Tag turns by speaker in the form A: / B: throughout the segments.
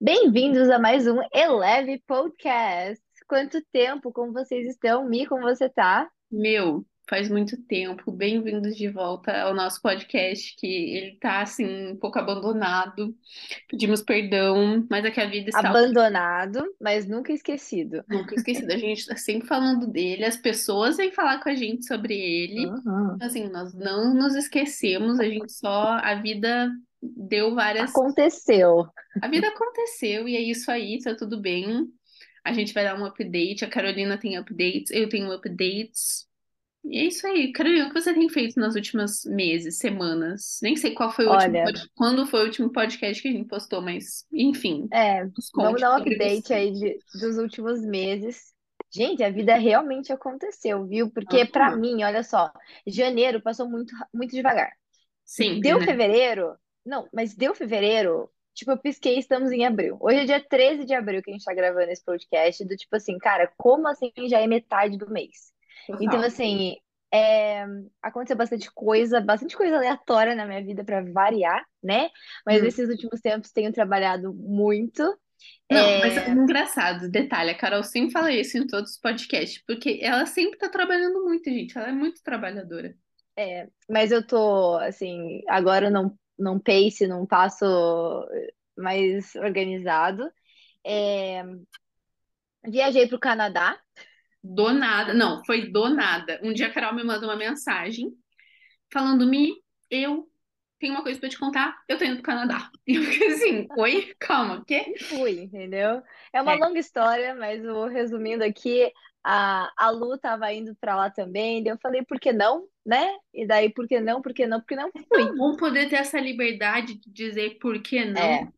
A: Bem-vindos a mais um Eleve Podcast. Quanto tempo? Como vocês estão? Mi, como você tá?
B: Meu, faz muito tempo. Bem-vindos de volta ao nosso podcast, que ele tá assim um pouco abandonado. Pedimos perdão, mas é que a vida está
A: Abandonado, mas nunca esquecido.
B: nunca esquecida. A gente tá sempre falando dele, as pessoas vêm falar com a gente sobre ele.
A: Uhum.
B: Assim, nós não nos esquecemos, a gente só a vida deu várias
A: Aconteceu.
B: A vida aconteceu e é isso aí, tá tudo bem. A gente vai dar um update. A Carolina tem updates, eu tenho updates. E é isso aí. Carolina, o que você tem feito nos últimos meses, semanas? Nem sei qual foi o último, pod- quando foi o último podcast que a gente postou, mas enfim,
A: é,
B: nos
A: vamos
B: conte
A: dar um
B: sobre
A: update
B: você.
A: aí de, dos últimos meses. Gente, a vida realmente aconteceu, viu? Porque pra
B: Aham.
A: mim, olha só, janeiro passou muito, ra- muito devagar.
B: Sempre,
A: Deu
B: né?
A: fevereiro? Não, mas deu fevereiro. Tipo, eu pisquei, estamos em abril. Hoje é dia 13 de abril que a gente tá gravando esse podcast. Do tipo assim, cara, como assim já é metade do mês? Então,
B: Total.
A: assim, é, aconteceu bastante coisa, bastante coisa aleatória na minha vida pra variar, né? Mas
B: Hum.
A: nesses últimos tempos tenho trabalhado muito.
B: Não, mas é
A: É,
B: engraçado, detalhe, a Carol sempre fala isso em todos os podcasts, porque ela sempre tá trabalhando muito, gente. Ela é muito trabalhadora.
A: é, mas eu tô, assim, agora não, não pace, não passo mais organizado. É, viajei pro Canadá.
B: Do nada, não, foi do nada. Um dia a Carol me manda uma mensagem falando: Mi, eu tenho uma coisa pra te contar, eu tô indo pro Canadá. E eu fiquei assim: Oi, calma, o quê?
A: Fui, entendeu? É uma
B: É.
A: longa história, mas eu vou resumindo aqui, a, a Lu tava indo pra lá também, daí eu falei, por que não, né? E daí, por que não, por que não, por que não
B: Tão
A: fui.
B: bom poder ter essa liberdade de dizer por que não.
A: É,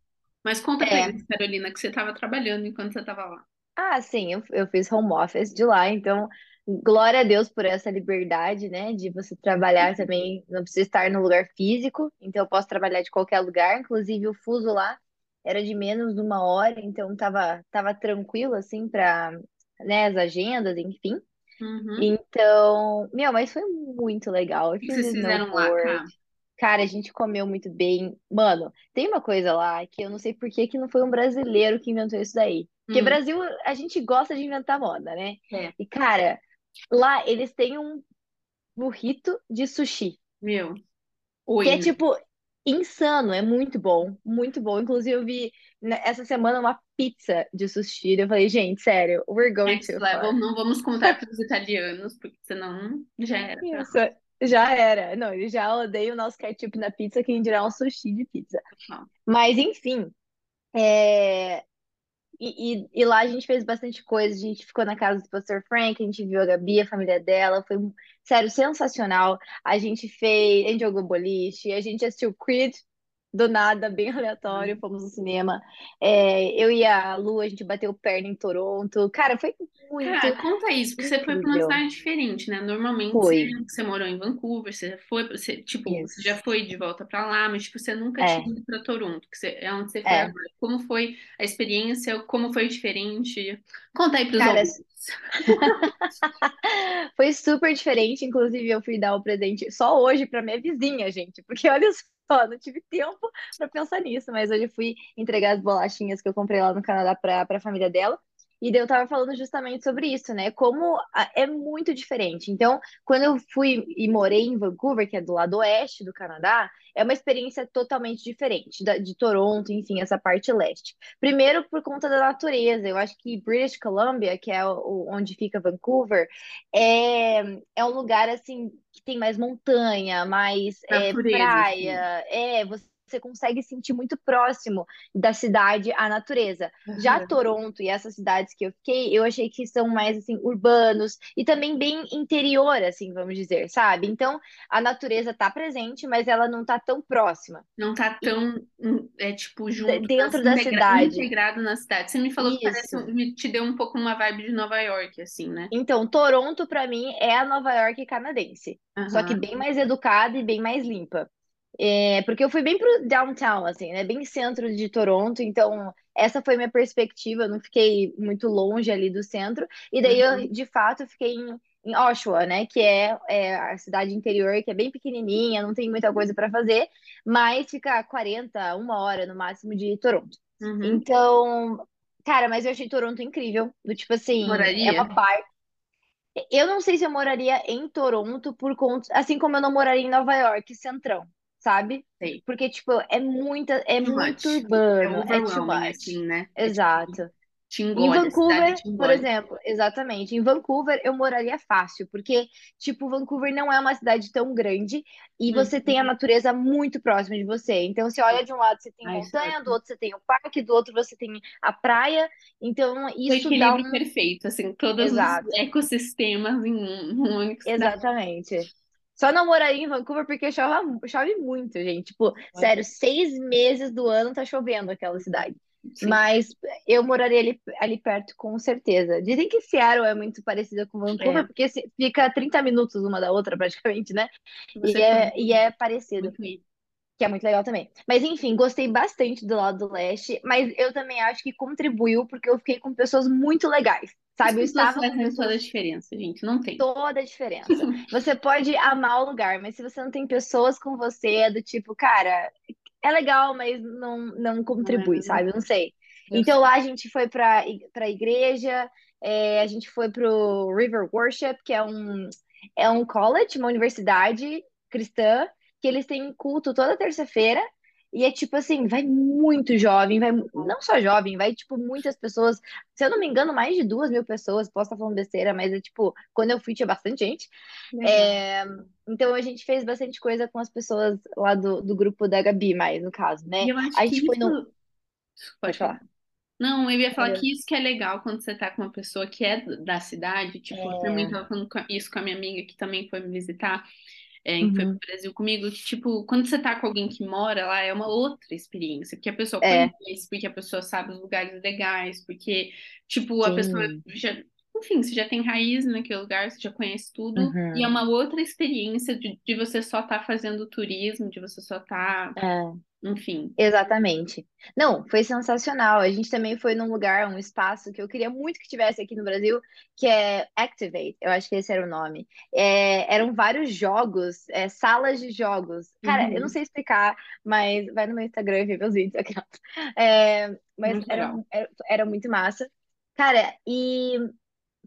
B: Mas conta pra
A: é.
B: eles, Carolina, que você tava trabalhando enquanto você tava lá.
A: Ah, sim, eu, eu fiz home office de lá, então glória a Deus por essa liberdade, né? De você trabalhar também, não precisa estar no lugar físico, então eu posso trabalhar de qualquer lugar, inclusive o fuso lá era de menos de uma hora, então tava, tava tranquilo, assim, para, né, as agendas, enfim.
B: Uhum.
A: Então, meu, mas foi muito legal. Eu fiz
B: vocês fizeram lá, cá?
A: Cara, a gente comeu muito bem. Mano, tem uma coisa lá que eu não sei por que que não foi um brasileiro que inventou isso daí. Porque
B: Hum,
A: Brasil, a gente gosta de inventar moda, né?
B: é,
A: E, cara, lá eles têm um burrito de sushi,
B: meu,
A: que
B: oi,
A: é
B: né?
A: tipo insano, é muito bom, muito bom. Inclusive, eu vi essa semana uma pizza de sushi. Eu falei, gente, sério, we're going
B: Next
A: too
B: level, não vamos contar para os italianos, porque senão já era
A: Isso, já era. Não, eles já odeiam o nosso ketchup na pizza, quem dirá um sushi de pizza.
B: nós.
A: Mas, enfim, é, E, e, e lá a gente fez bastante coisa. A gente ficou na casa do pastor Frank, a gente viu a Gabi, a família dela. Foi, sério, sensacional. A gente fez, a gente jogou boliche, a gente assistiu Creed do nada, bem aleatório. Fomos no cinema. É, eu e a Lu, a gente bateu perna em Toronto. Cara, foi
B: Cara,
A: muito
B: conta isso, porque você foi para uma cidade diferente, né? Normalmente você, você morou em Vancouver, você foi, você, tipo, você já
A: isso.
B: foi de volta para lá, mas tipo, você nunca tinha
A: É,
B: ido para Toronto, que você- é onde você foi
A: é.
B: agora. Como foi a experiência? Como foi diferente? Conta aí para os
A: Cara,
B: ouvintes.
A: Foi super diferente, inclusive eu fui dar o presente só hoje para minha vizinha, gente, porque olha só, não tive tempo para pensar nisso, mas hoje fui entregar as bolachinhas que eu comprei lá no Canadá para a família dela. E daí eu tava falando justamente sobre isso, né? Como a- é muito diferente. Então, quando eu fui e morei em Vancouver, que é do lado oeste do Canadá, é uma experiência totalmente diferente da, de Toronto, enfim, essa parte leste. Primeiro, por conta da natureza. Eu acho que British Columbia, que é o, onde fica Vancouver, é, é um lugar assim que tem mais montanha, mais é,
B: Natureza, assim.
A: praia. É, você consegue sentir muito próximo da cidade à natureza. Já
B: Aham.
A: Toronto e essas cidades que eu fiquei, eu achei que são mais assim urbanos e também bem interior, assim, vamos dizer, sabe? Então, a natureza tá presente, mas ela não tá tão próxima.
B: Não tá
A: E
B: tão, hum, é tipo, junto, nas,
A: dentro da
B: integra-
A: cidade.
B: integrado na cidade. Você me falou que parece,
A: Isso.
B: me te deu um pouco uma vibe de Nova York, assim, né?
A: Então, Toronto, pra mim, é a Nova York canadense. Só que bem mais educada e bem mais limpa. É, porque eu fui bem pro downtown, assim, né? Bem centro de Toronto, então essa foi minha perspectiva. Eu não fiquei muito longe ali do centro. E daí eu,
B: Uhum.
A: de fato, fiquei em em Oshawa, né? Que é, é a cidade interior, que é bem pequenininha, não tem muita coisa para fazer, mas fica a 40, uma hora no máximo de Toronto.
B: Uhum.
A: Então, cara, mas eu achei Toronto incrível. Do tipo assim, é
B: Moraria?
A: uma parte. Eu não sei se eu moraria em Toronto por conta, assim como eu não moraria em Nova York, centrão, sabe?
B: Sei.
A: Porque, tipo, é muita, é
B: Too
A: muito
B: much. É
A: urbano, é too
B: overwhelming,
A: much.
B: assim, né? É tipo,
A: Exato. Em
B: cidade
A: Vancouver, por exemplo, exatamente. Em Vancouver eu moraria fácil, porque, tipo, Vancouver não é uma cidade tão grande e você tem a
B: Uhum.
A: natureza muito próxima de você. Então, você olha de um lado, você tem
B: Ah, isso é
A: montanha, do outro, você tem o parque, do outro, você tem a praia. Então,
B: O
A: isso dá
B: equilíbrio
A: um.
B: perfeito, assim, todos os
A: Exato,
B: ecossistemas em um, uma única cidade.
A: Só não moraria em Vancouver porque chove, chove muito, gente. Tipo, sério, seis meses do ano tá chovendo aquela cidade.
B: Sim,
A: Mas eu moraria ali, ali perto, com certeza. Dizem que Seattle é muito parecida com Vancouver,
B: é.
A: porque fica 30 minutos uma da outra, praticamente, né?
B: Se
A: E
B: você for
A: é, e é parecido, que é muito legal também. Mas enfim, gostei bastante do lado do leste, mas eu também acho que contribuiu porque eu fiquei com pessoas muito legais, sabe? Eu
B: pessoas
A: estava com
B: fazem toda a
A: pessoas
B: diferença, gente. Não tem.
A: toda a diferença. Você pode amar o lugar, mas se você não tem pessoas com você, é do tipo, cara, é legal, mas não, não
B: Não é
A: contribui, sabe? Eu Não sei.
B: Eu
A: Então
B: sei.
A: lá a gente foi para para a igreja, é, a gente foi pro River Worship, que é um é um college, uma universidade cristã, que eles têm culto toda terça-feira. E é tipo assim, vai muito jovem, vai não só jovem, vai tipo muitas pessoas. Se eu não me engano, mais de duas mil pessoas. Posso estar falando besteira, mas é tipo, quando eu fui tinha bastante gente. É, então a gente fez bastante coisa com as pessoas lá do, do grupo da Gabi, mais no caso, né?
B: eu acho
A: A
B: que
A: gente foi
B: isso.
A: no. Pode
B: falar. Não, eu ia falar
A: Olha,
B: que isso que é legal quando você tá com uma pessoa que é da cidade. Tipo, eu também
A: É,
B: tava falando isso com a minha amiga que também foi me visitar. É, que foi pro
A: uhum,
B: Brasil comigo, que, tipo, quando você tá com alguém que mora lá, é uma outra experiência, porque a pessoa
A: é,
B: conhece, porque a pessoa sabe os lugares legais, porque, tipo, a pessoa
A: sim.
B: já, enfim, você já tem raiz naquele lugar, você já conhece tudo, e é
A: Uhum,
B: uma outra experiência de, de você só estar fazendo turismo, de você só estar,
A: é.
B: enfim.
A: Exatamente. Não, foi sensacional. A gente também foi num lugar, um espaço que eu queria muito que tivesse aqui no Brasil, que é Activate. Eu acho que esse era o nome. É, eram vários jogos, é, salas de jogos. Cara, eu não
B: Uhum,
A: sei explicar, mas vai no meu Instagram e vê meus vídeos aqui. É, mas era, era, era muito massa. Cara, e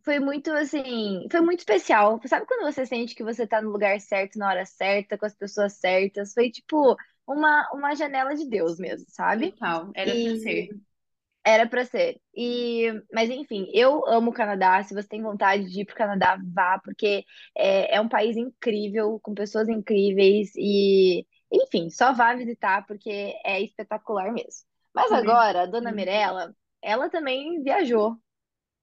A: foi muito assim, foi muito especial. Sabe quando você sente que você tá no lugar certo, na hora certa, com as pessoas certas? Foi tipo uma, uma janela de Deus mesmo, sabe?
B: Total, era pra
A: E
B: ser.
A: era pra ser. E, mas enfim, eu amo o Canadá. Se você tem vontade de ir pro Canadá, vá, porque é, é um país incrível, com pessoas incríveis e, enfim, só vá visitar porque é espetacular mesmo. Mas
B: Mas,
A: agora, a dona Mirella, ela também viajou.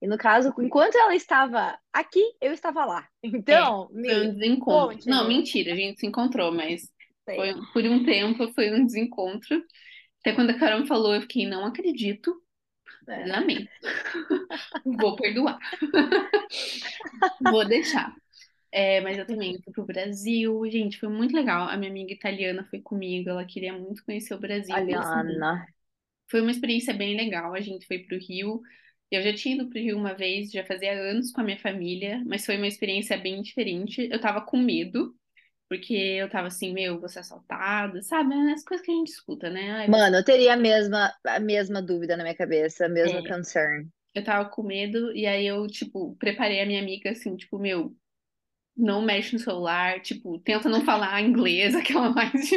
A: E no caso, enquanto ela estava aqui, eu estava lá.
B: É,
A: Então,
B: foi um desencontro. Não,
A: conte-me.
B: mentira, a gente se encontrou, mas foi por um tempo foi um desencontro. Até quando a Carol me falou, eu fiquei, não acredito,
A: É.
B: amém. Vou perdoar, vou deixar. É, mas eu também fui pro Brasil, gente, foi muito legal. A minha amiga italiana foi comigo, ela queria muito conhecer o Brasil. E assim, foi uma experiência bem legal. A gente foi pro Rio. Eu já tinha ido pro Rio uma vez, já fazia anos com a minha família, mas foi uma experiência bem diferente. Eu tava com medo. Porque eu tava assim, meu, vou ser assaltada, sabe? As coisas que a gente escuta, né? Ai.
A: Mano, eu teria a mesma, a mesma dúvida na minha cabeça, a mesma
B: é,
A: concern.
B: eu tava com medo, e aí eu, tipo, preparei a minha amiga assim, tipo, meu, não mexe no celular, tipo, tenta não falar inglês, aquela mais,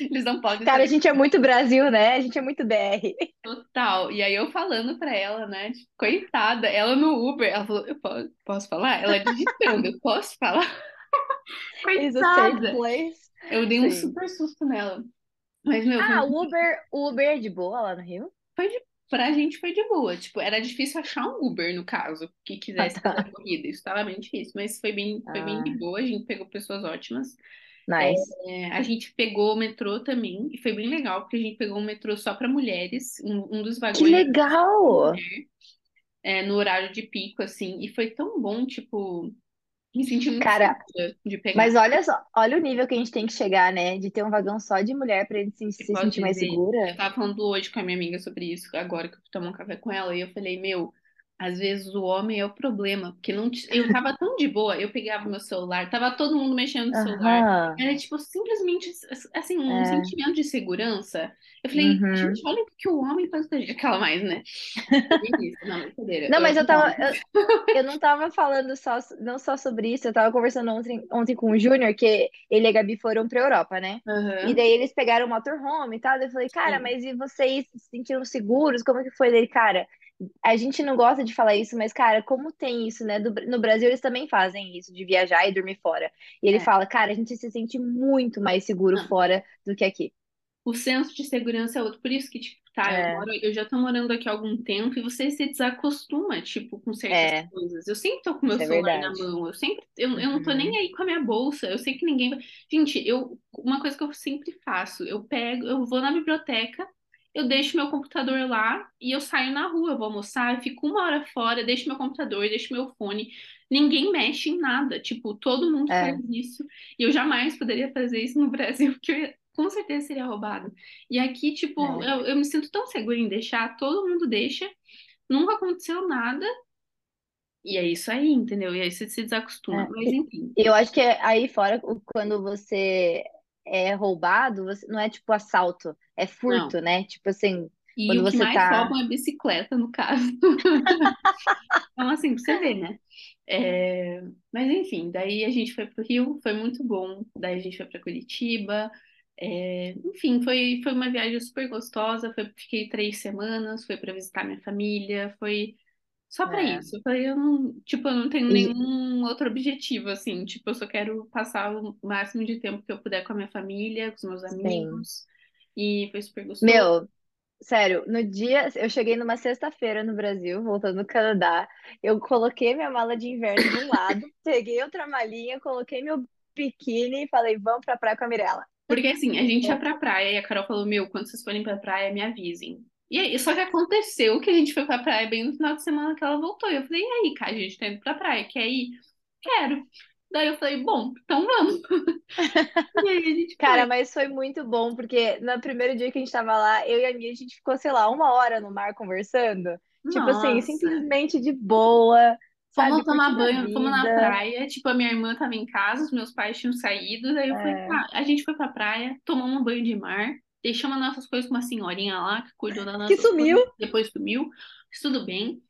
B: eles não podem
A: Cara, a gente é muito Brasil, né? A gente é muito BR.
B: total. E aí eu falando pra ela, né? Tipo, coitada, ela no Uber, ela falou, eu posso, posso falar? Ela digitando, eu posso falar? Coitada! Eu dei um
A: Sim.
B: super susto nela. Mas, meu,
A: Ah, o Uber, Uber é de boa lá no Rio?
B: Foi de, pra gente foi de boa. Tipo, era difícil achar um Uber, no caso, que
A: Ah,
B: quisesse fazer a
A: tá.
B: corrida. Isso estava bem difícil, mas foi bem, foi bem de
A: Ah,
B: boa. A gente pegou pessoas ótimas.
A: nice.
B: É, a gente pegou o metrô também, e foi bem legal, porque a gente pegou um metrô só para mulheres. Um, um dos
A: Que
B: vagões
A: legal!
B: é, no horário de pico, assim, e foi tão bom, tipo, me senti muito
A: Cara,
B: segura de
A: mas
B: pegar.
A: olha só, olha o nível que a gente tem que chegar, né? De ter um vagão só de mulher pra gente se, se
B: posso
A: sentir mais
B: dizer, eu
A: segura.
B: tava falando hoje com a minha amiga sobre isso, agora que eu fui tomar um café com ela, e eu falei, meu. Às vezes o homem é o problema, porque não eu tava tão de boa, eu pegava meu celular, tava todo mundo mexendo no celular.
A: Aham.
B: Era tipo simplesmente assim um
A: É.
B: sentimento de segurança. Eu falei,
A: Uhum.
B: gente, olha o que o homem faz com a gente, aquela mais, né? Não, brincadeira.
A: Não, mas eu tava. Eu, eu não tava falando só, não só sobre isso, eu tava conversando ontem, ontem com o Júnior, que ele e a Gabi foram pra Europa, né? E
B: Aham,
A: daí eles pegaram o motorhome e tal. Eu falei, cara, mas e vocês se sentiram seguros? Como que foi dele, cara? A gente não gosta de falar isso, mas, cara, como tem isso, né? Do- no Brasil eles também fazem isso, de viajar e dormir fora. E ele
B: É.
A: fala, cara, a gente se sente muito mais seguro
B: Não.
A: fora do que aqui.
B: O senso de segurança é outro. Por isso que, tipo, tá, eu
A: É,
B: moro, eu já tô morando aqui há algum tempo e você se desacostuma, tipo, com certas
A: é,
B: coisas. Eu sempre tô com meu
A: é
B: celular na mão, eu sempre, eu, eu não tô nem
A: Uhum,
B: aí com a minha bolsa, eu sei que ninguém vai. Gente, eu, uma coisa que eu sempre faço, eu pego, eu vou na biblioteca, eu deixo meu computador lá e eu saio na rua, eu vou almoçar, eu fico uma hora fora, deixo meu computador, deixo meu fone. Ninguém mexe em nada, tipo, todo mundo faz
A: é,
B: isso. E eu jamais poderia fazer isso no Brasil, porque eu ia- com certeza seria roubado. E aqui, tipo,
A: é,
B: eu, eu me sinto tão segura em deixar, todo mundo deixa, nunca aconteceu nada, e é isso aí, entendeu? E aí você se desacostuma.
A: é.
B: Mas enfim,
A: eu acho que aí fora, quando você é roubado, você, não é tipo assalto, é
B: não.
A: furto, né? Tipo assim,
B: E
A: quando
B: o que mais
A: tá.
B: roubam é bicicleta, no caso. Então, assim, pra você ver, né? É, Mas enfim, daí a gente foi pro Rio, foi muito bom. Daí a gente foi pra Curitiba. É, Enfim, foi, foi uma viagem super gostosa. Foi, fiquei três semanas, foi pra visitar minha família, foi só pra
A: É,
B: isso. Eu falei, eu não, tipo, eu não tenho
A: e,
B: nenhum outro objetivo, assim. Tipo, eu só quero passar o máximo de tempo que eu puder com a minha família, com os meus
A: sim.
B: amigos. E foi super gostoso.
A: Meu, sério, no dia. Eu cheguei numa sexta-feira no Brasil, voltando do Canadá. Eu coloquei minha mala de inverno de um lado, peguei outra malinha, coloquei meu biquíni e falei, vamos pra praia com a Mirella.
B: Porque assim, a gente ia pra praia e a Carol falou: Meu, quando vocês forem pra praia, me avisem. E aí, só que aconteceu que a gente foi pra praia bem no final de semana que ela voltou. E eu falei: E aí, cara, a gente tá indo pra praia, quer ir? Quero. Daí eu falei: Bom, então vamos. E aí a gente
A: Cara,
B: foi.
A: mas foi muito bom, porque no primeiro dia que a gente tava lá, eu e a Mia, a gente ficou, sei lá, uma hora no mar conversando. Tipo assim,
B: Nossa.
A: simplesmente de boa,
B: Fomos
A: sabe?
B: tomar banho, fomos na praia. Tipo, a minha irmã tava em casa, os meus pais tinham saído. Daí eu falei:
A: É,
B: Tá, a gente foi pra praia, tomamos um banho de mar, deixamos as nossas coisas com uma senhorinha lá que cuidou das
A: que
B: nossas
A: sumiu.
B: coisas, depois sumiu. Tudo bem.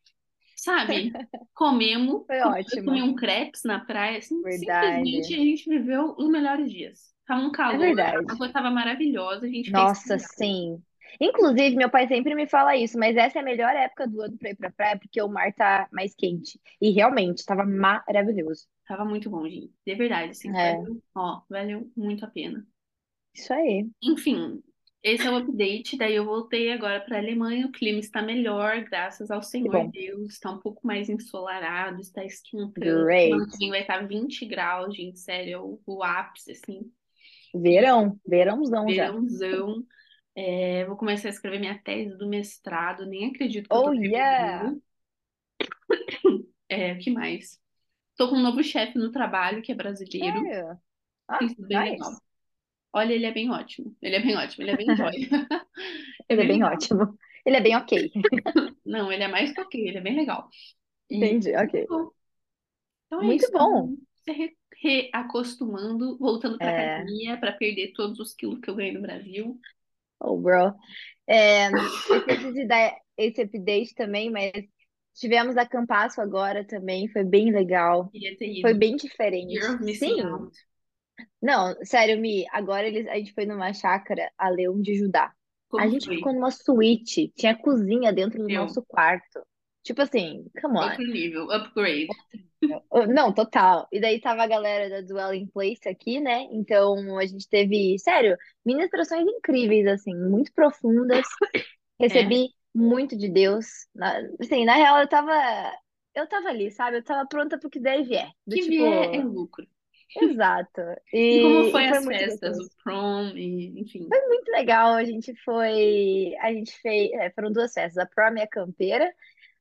B: Sabe? Comemos,
A: Foi
B: eu comi
A: ótimo.
B: um crepes na praia, assim, simplesmente
A: Verdade.
B: a gente viveu os melhores dias. Tava um
A: É
B: calor, a
A: verdade.
B: água tava maravilhosa, a gente fez
A: Nossa, sim. Inclusive, meu pai sempre me fala isso, mas essa é a melhor época do ano pra ir pra praia, porque o mar tá mais quente. E realmente, tava maravilhoso.
B: Tava muito bom, gente. De verdade, assim,
A: É,
B: valeu, ó, valeu muito a pena.
A: isso aí.
B: Enfim, esse é o update. Daí eu voltei agora para a Alemanha. O clima está melhor, graças ao Senhor. Deus. Está um pouco mais ensolarado, está esquentando.
A: Great.
B: Vai estar 20 graus, gente. Sério, é o, o ápice, assim.
A: Verão, verãozão já.
B: Verãozão. É, vou começar a escrever minha tese do mestrado. Nem acredito que eu
A: Oh,
B: tô
A: yeah!
B: É, o que mais? Tô com um novo chefe no trabalho, que é brasileiro.
A: Ah,
B: Tem sido bem legal. Olha, ele é bem ótimo. Ele é bem ótimo, ele é bem jóia. É
A: Ele é
B: bem
A: ótimo. Ele é bem ok.
B: Não, ele é mais que ok, ele é bem legal. E
A: Entendi, ok.
B: bom, então é
A: Muito
B: isso.
A: bom.
B: Se re- reacostumando, voltando pra
A: É,
B: academia para perder todos os quilos que eu ganhei no Brasil.
A: oh, bro. É, esqueci de dar esse update também, mas tivemos a Campasso agora também, foi bem legal.
B: Queria ter
A: Foi
B: ido.
A: bem diferente.
B: of missing
A: Sim.
B: out.
A: Não, sério, Mi, agora eles, a gente foi numa chácara a Leão de Judá. A
B: Como
A: gente
B: foi?
A: ficou numa suíte, tinha cozinha dentro do
B: Eu,
A: nosso quarto. Tipo assim, come on.
B: outro nível, upgrade.
A: Não, total. E daí tava a galera da Dwelling Place aqui, né? Então a gente teve, sério, ministrações incríveis, assim, muito profundas.
B: É,
A: Recebi muito de Deus. Na, assim, na real, eu tava, eu tava ali, sabe? Eu tava pronta pro que der e vier. Do
B: que
A: tipo,
B: vier é lucro.
A: Exato.
B: E como
A: E,
B: foi
A: e foi
B: as festas, o prom, e, enfim.
A: Foi muito legal. A gente foi, a gente fez, é, foram duas festas, a prom e a campeira.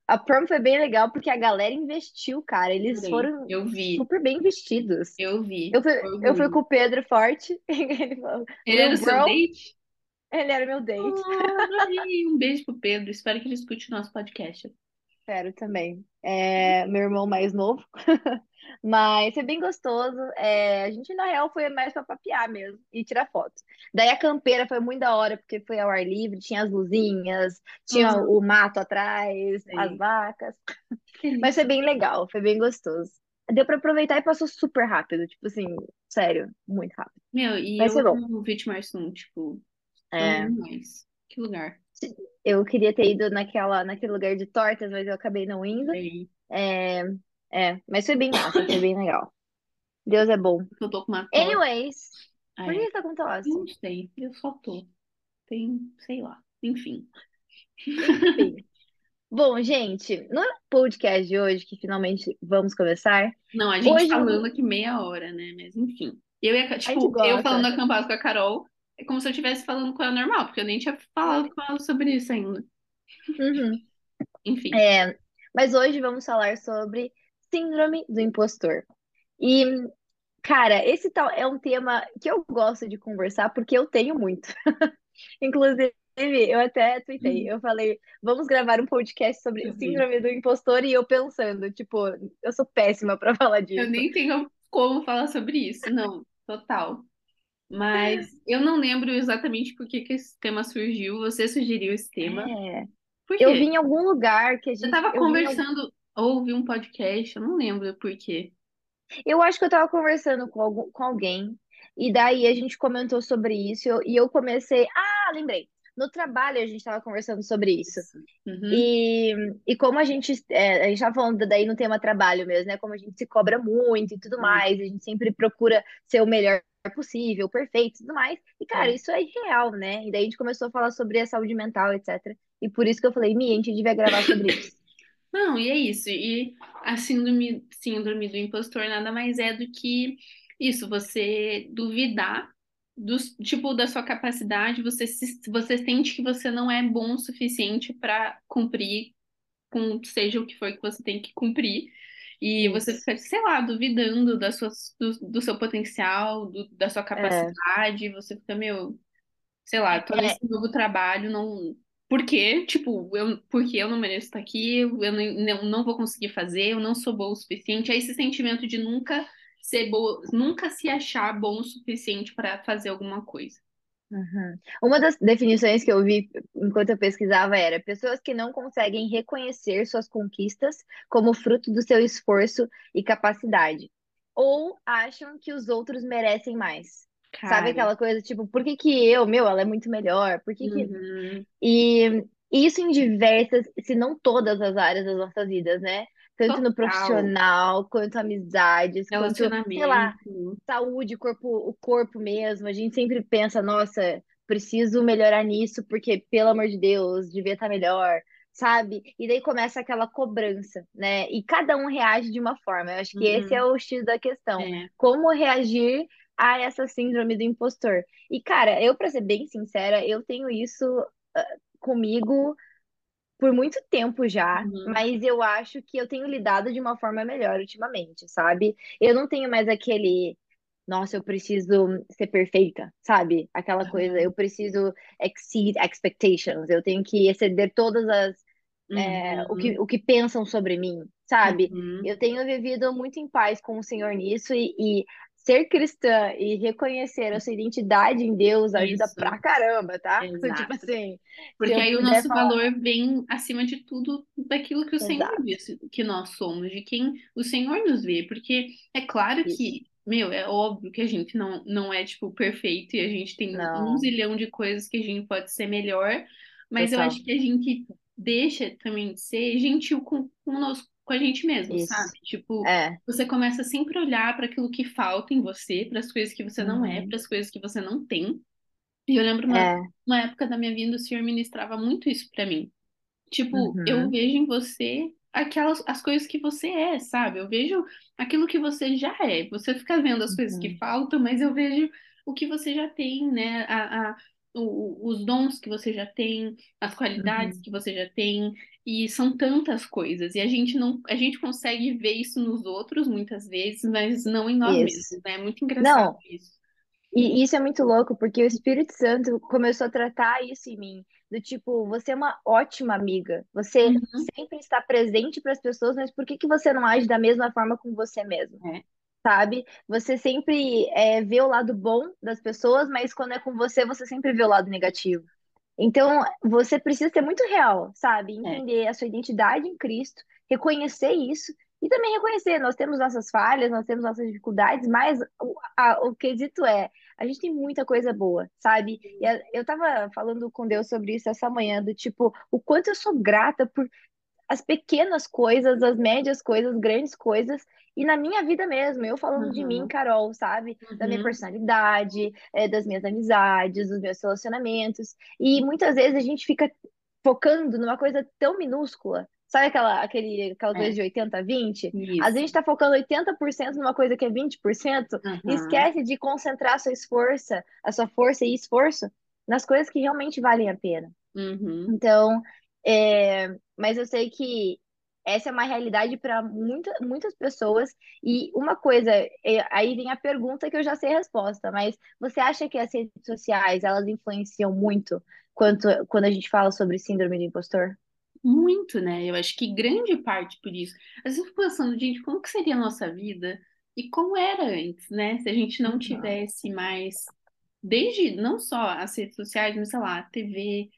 A: A prom foi bem legal porque a galera investiu, cara. Eles
B: Adorei.
A: foram
B: Eu
A: super bem vestidos.
B: eu vi.
A: Eu fui, eu fui
B: Orgulho.
A: com o Pedro Forte. Ele falou,
B: Ele era o seu date?
A: ele era meu date.
B: Oh. Um beijo pro Pedro. Espero que ele escute o nosso podcast.
A: Espero também. É, meu irmão mais novo. Mas foi bem gostoso. É, a gente, na real, foi mais pra papear mesmo e tirar fotos. Daí a campeira foi muito da hora, porque foi ao ar livre, tinha as luzinhas, tinha
B: Uhum.
A: o mato atrás, as
B: Sei.
A: vacas. Mas foi bem legal, foi bem gostoso. Deu pra aproveitar e passou super rápido. Tipo assim, sério, muito rápido.
B: Meu, e
A: Mas
B: eu amo Vitimarsum, tipo,
A: É,
B: demais. Que lugar.
A: Eu queria ter ido naquela, naquele lugar de tortas, mas eu acabei não indo. É, é, mas foi bem massa, foi bem legal. Deus é bom.
B: Eu tô com uma tosse.
A: Anyways,
B: Ah,
A: por que
B: é.
A: você tá com tosse?
B: Não sei, eu só tô. Tem, sei lá. Enfim.
A: Enfim. Bom, gente, no podcast de hoje, que finalmente vamos começar,
B: Não, a gente
A: hoje
B: falando aqui meia hora, né? Mas enfim. Eu ia, tipo, eu falando acampado com a Carol, é como se eu estivesse falando com ela normal, porque eu nem tinha falado com ela sobre isso ainda.
A: Uhum.
B: Enfim.
A: É, mas hoje vamos falar sobre Síndrome do Impostor. E, cara, esse tal é um tema que eu gosto de conversar porque eu tenho muito. Inclusive, eu até tuitei, eu falei, vamos gravar um podcast sobre
B: Eu.
A: Síndrome do Impostor e eu pensando, tipo, eu sou péssima pra falar
B: Eu
A: disso.
B: nem tenho como falar sobre isso, não, total. Mas eu não lembro exatamente por que que esse tema surgiu. Você sugeriu esse tema.
A: É,
B: Por
A: eu
B: quê?
A: vi em algum lugar que a
B: Eu
A: gente,
B: tava
A: eu vi em algum
B: conversando, ouvi um podcast, eu não lembro por quê.
A: Eu acho que eu tava conversando com, algum, com alguém, e daí a gente comentou sobre isso, e eu, e eu comecei. Ah, lembrei. No trabalho a gente tava conversando sobre isso.
B: Uhum,
A: E, e como a gente. é, a gente tava falando daí no tema trabalho mesmo, né? Como a gente se cobra muito e tudo mais, a gente sempre procura ser o melhor possível, perfeito e tudo mais. E, cara,
B: é.
A: isso é real, né? E daí a gente começou a falar sobre a saúde mental, etc. E por isso que eu falei, Mi, a gente devia gravar sobre isso.
B: Não, e é isso. E a síndrome, síndrome do impostor nada mais é do que isso, você duvidar do, tipo, da sua capacidade, você, se, você sente que você não é bom o suficiente para cumprir com seja o que for que você tem que cumprir. E você fica, sei lá, duvidando das suas, do, do seu potencial, do- da sua
A: É,
B: capacidade, você fica, meu, sei lá, tô
A: é,
B: nesse novo trabalho, não. Por quê? Tipo, eu, porque eu não mereço estar aqui, eu não, não, não vou conseguir fazer, eu não sou boa o suficiente. É esse sentimento de nunca ser boa, nunca se achar bom o suficiente para fazer alguma coisa.
A: Uhum. Uma das definições que eu vi enquanto eu pesquisava era pessoas que não conseguem reconhecer suas conquistas como fruto do seu esforço e capacidade, ou acham que os outros merecem mais. Sabe
B: Cara,
A: aquela coisa tipo, por que que eu, meu, ela é muito melhor, por que que...
B: uhum,
A: E isso em diversas, se não todas as áreas das nossas vidas, né? Tanto no
B: total.
A: profissional, quanto amizades, quanto, sei lá, saúde, corpo, o corpo mesmo. A gente sempre pensa, nossa, preciso melhorar nisso, porque, pelo amor de Deus, devia estar melhor, sabe? E daí começa aquela cobrança, né? E cada um reage de uma forma. Eu acho que esse é
B: Uhum,
A: o X da questão.
B: é.
A: Como reagir a essa síndrome do impostor? E, cara, eu, pra ser bem sincera, eu tenho isso ah, comigo por muito tempo já,
B: Uhum,
A: mas eu acho que eu tenho lidado de uma forma melhor ultimamente, sabe? Eu não tenho mais aquele, nossa, eu preciso ser perfeita, sabe? Aquela coisa,
B: aham,
A: eu preciso exceed expectations, eu tenho que exceder todas as, é, o que,
B: uhum,
A: o que pensam sobre mim, sabe?
B: uhum.
A: Eu tenho vivido muito em paz com o Senhor nisso e, e ser cristã e reconhecer a sua identidade em Deus ajuda
B: Isso,
A: pra caramba, tá? Tipo assim,
B: Porque aí o nosso
A: falar.
B: valor vem acima de tudo daquilo que o Senhor
A: Exato,
B: disse que nós somos, de quem o Senhor nos vê. Porque é claro
A: isso.
B: que, meu, é óbvio que a gente não, não é, tipo, perfeito e a gente tem um
A: Não,
B: zilhão de coisas que a gente pode ser melhor, mas eu acho que a gente deixa também de ser gentil com, conosco, com a gente mesmo,
A: Isso.
B: sabe? Tipo,
A: É.
B: você começa sempre a olhar para aquilo que falta em você, para as coisas que você não é,
A: Uhum.
B: para as coisas que você não tem. E eu lembro uma,
A: É.
B: uma época da minha vida, o Senhor ministrava muito isso pra mim. Tipo, eu
A: Uhum.
B: vejo em você aquelas as coisas que você é, sabe? Eu vejo aquilo que você já é. Você fica vendo as coisas que
A: Uhum.
B: faltam, mas eu vejo o que você já tem, né? A, a, o- os dons que você já tem, as qualidades
A: Uhum.
B: que você já tem, e são tantas coisas. E a gente não, a gente consegue ver isso nos outros muitas vezes, mas não em nós
A: Isso.
B: mesmos, né? É muito engraçado
A: Não,
B: isso.
A: E isso é muito louco, porque o Espírito Santo começou a tratar isso em mim. Do tipo, você é uma ótima amiga. Você
B: Uhum.
A: sempre está presente para as pessoas, mas por que que você não age da mesma forma com você mesmo?
B: É,
A: Sabe? Você sempre é, vê o lado bom das pessoas, mas quando é com você, você sempre vê o lado negativo. Então, você precisa ser muito real, sabe?
B: é,
A: Entender a sua identidade em Cristo, reconhecer isso e também reconhecer, nós temos nossas falhas, nós temos nossas dificuldades, mas o, a- o quesito é, a gente tem muita coisa boa, sabe? E a- eu tava falando com Deus sobre isso essa manhã, do tipo, o quanto eu sou grata por as pequenas coisas, as médias coisas, grandes coisas, e na minha vida mesmo, eu falando de mim,
B: uhum,
A: Carol, sabe? Da minha
B: uhum,
A: personalidade, eh, das minhas amizades, dos meus relacionamentos. E muitas vezes a gente fica focando numa coisa tão minúscula. Sabe aquela, aquele, aquela coisa
B: é,
A: de 80 a 20? Às vezes a
B: isso,
A: gente tá focando 80% numa coisa que é 20% e
B: uhum,
A: esquece de concentrar a sua esforço, a sua força e esforço nas coisas que realmente valem a pena.
B: uhum,
A: Então, é, mas eu sei que essa é uma realidade para muita, muitas pessoas. E uma coisa, é, aí vem a pergunta que eu já sei a resposta, mas você acha que as redes sociais elas influenciam muito quanto, quando a gente fala sobre síndrome do impostor?
B: muito, né? Eu acho que grande parte por isso. Às vezes eu fico pensando, gente, como que seria a nossa vida e como era antes, né? Se a gente não tivesse mais, desde não só as redes sociais, mas sei lá, TV,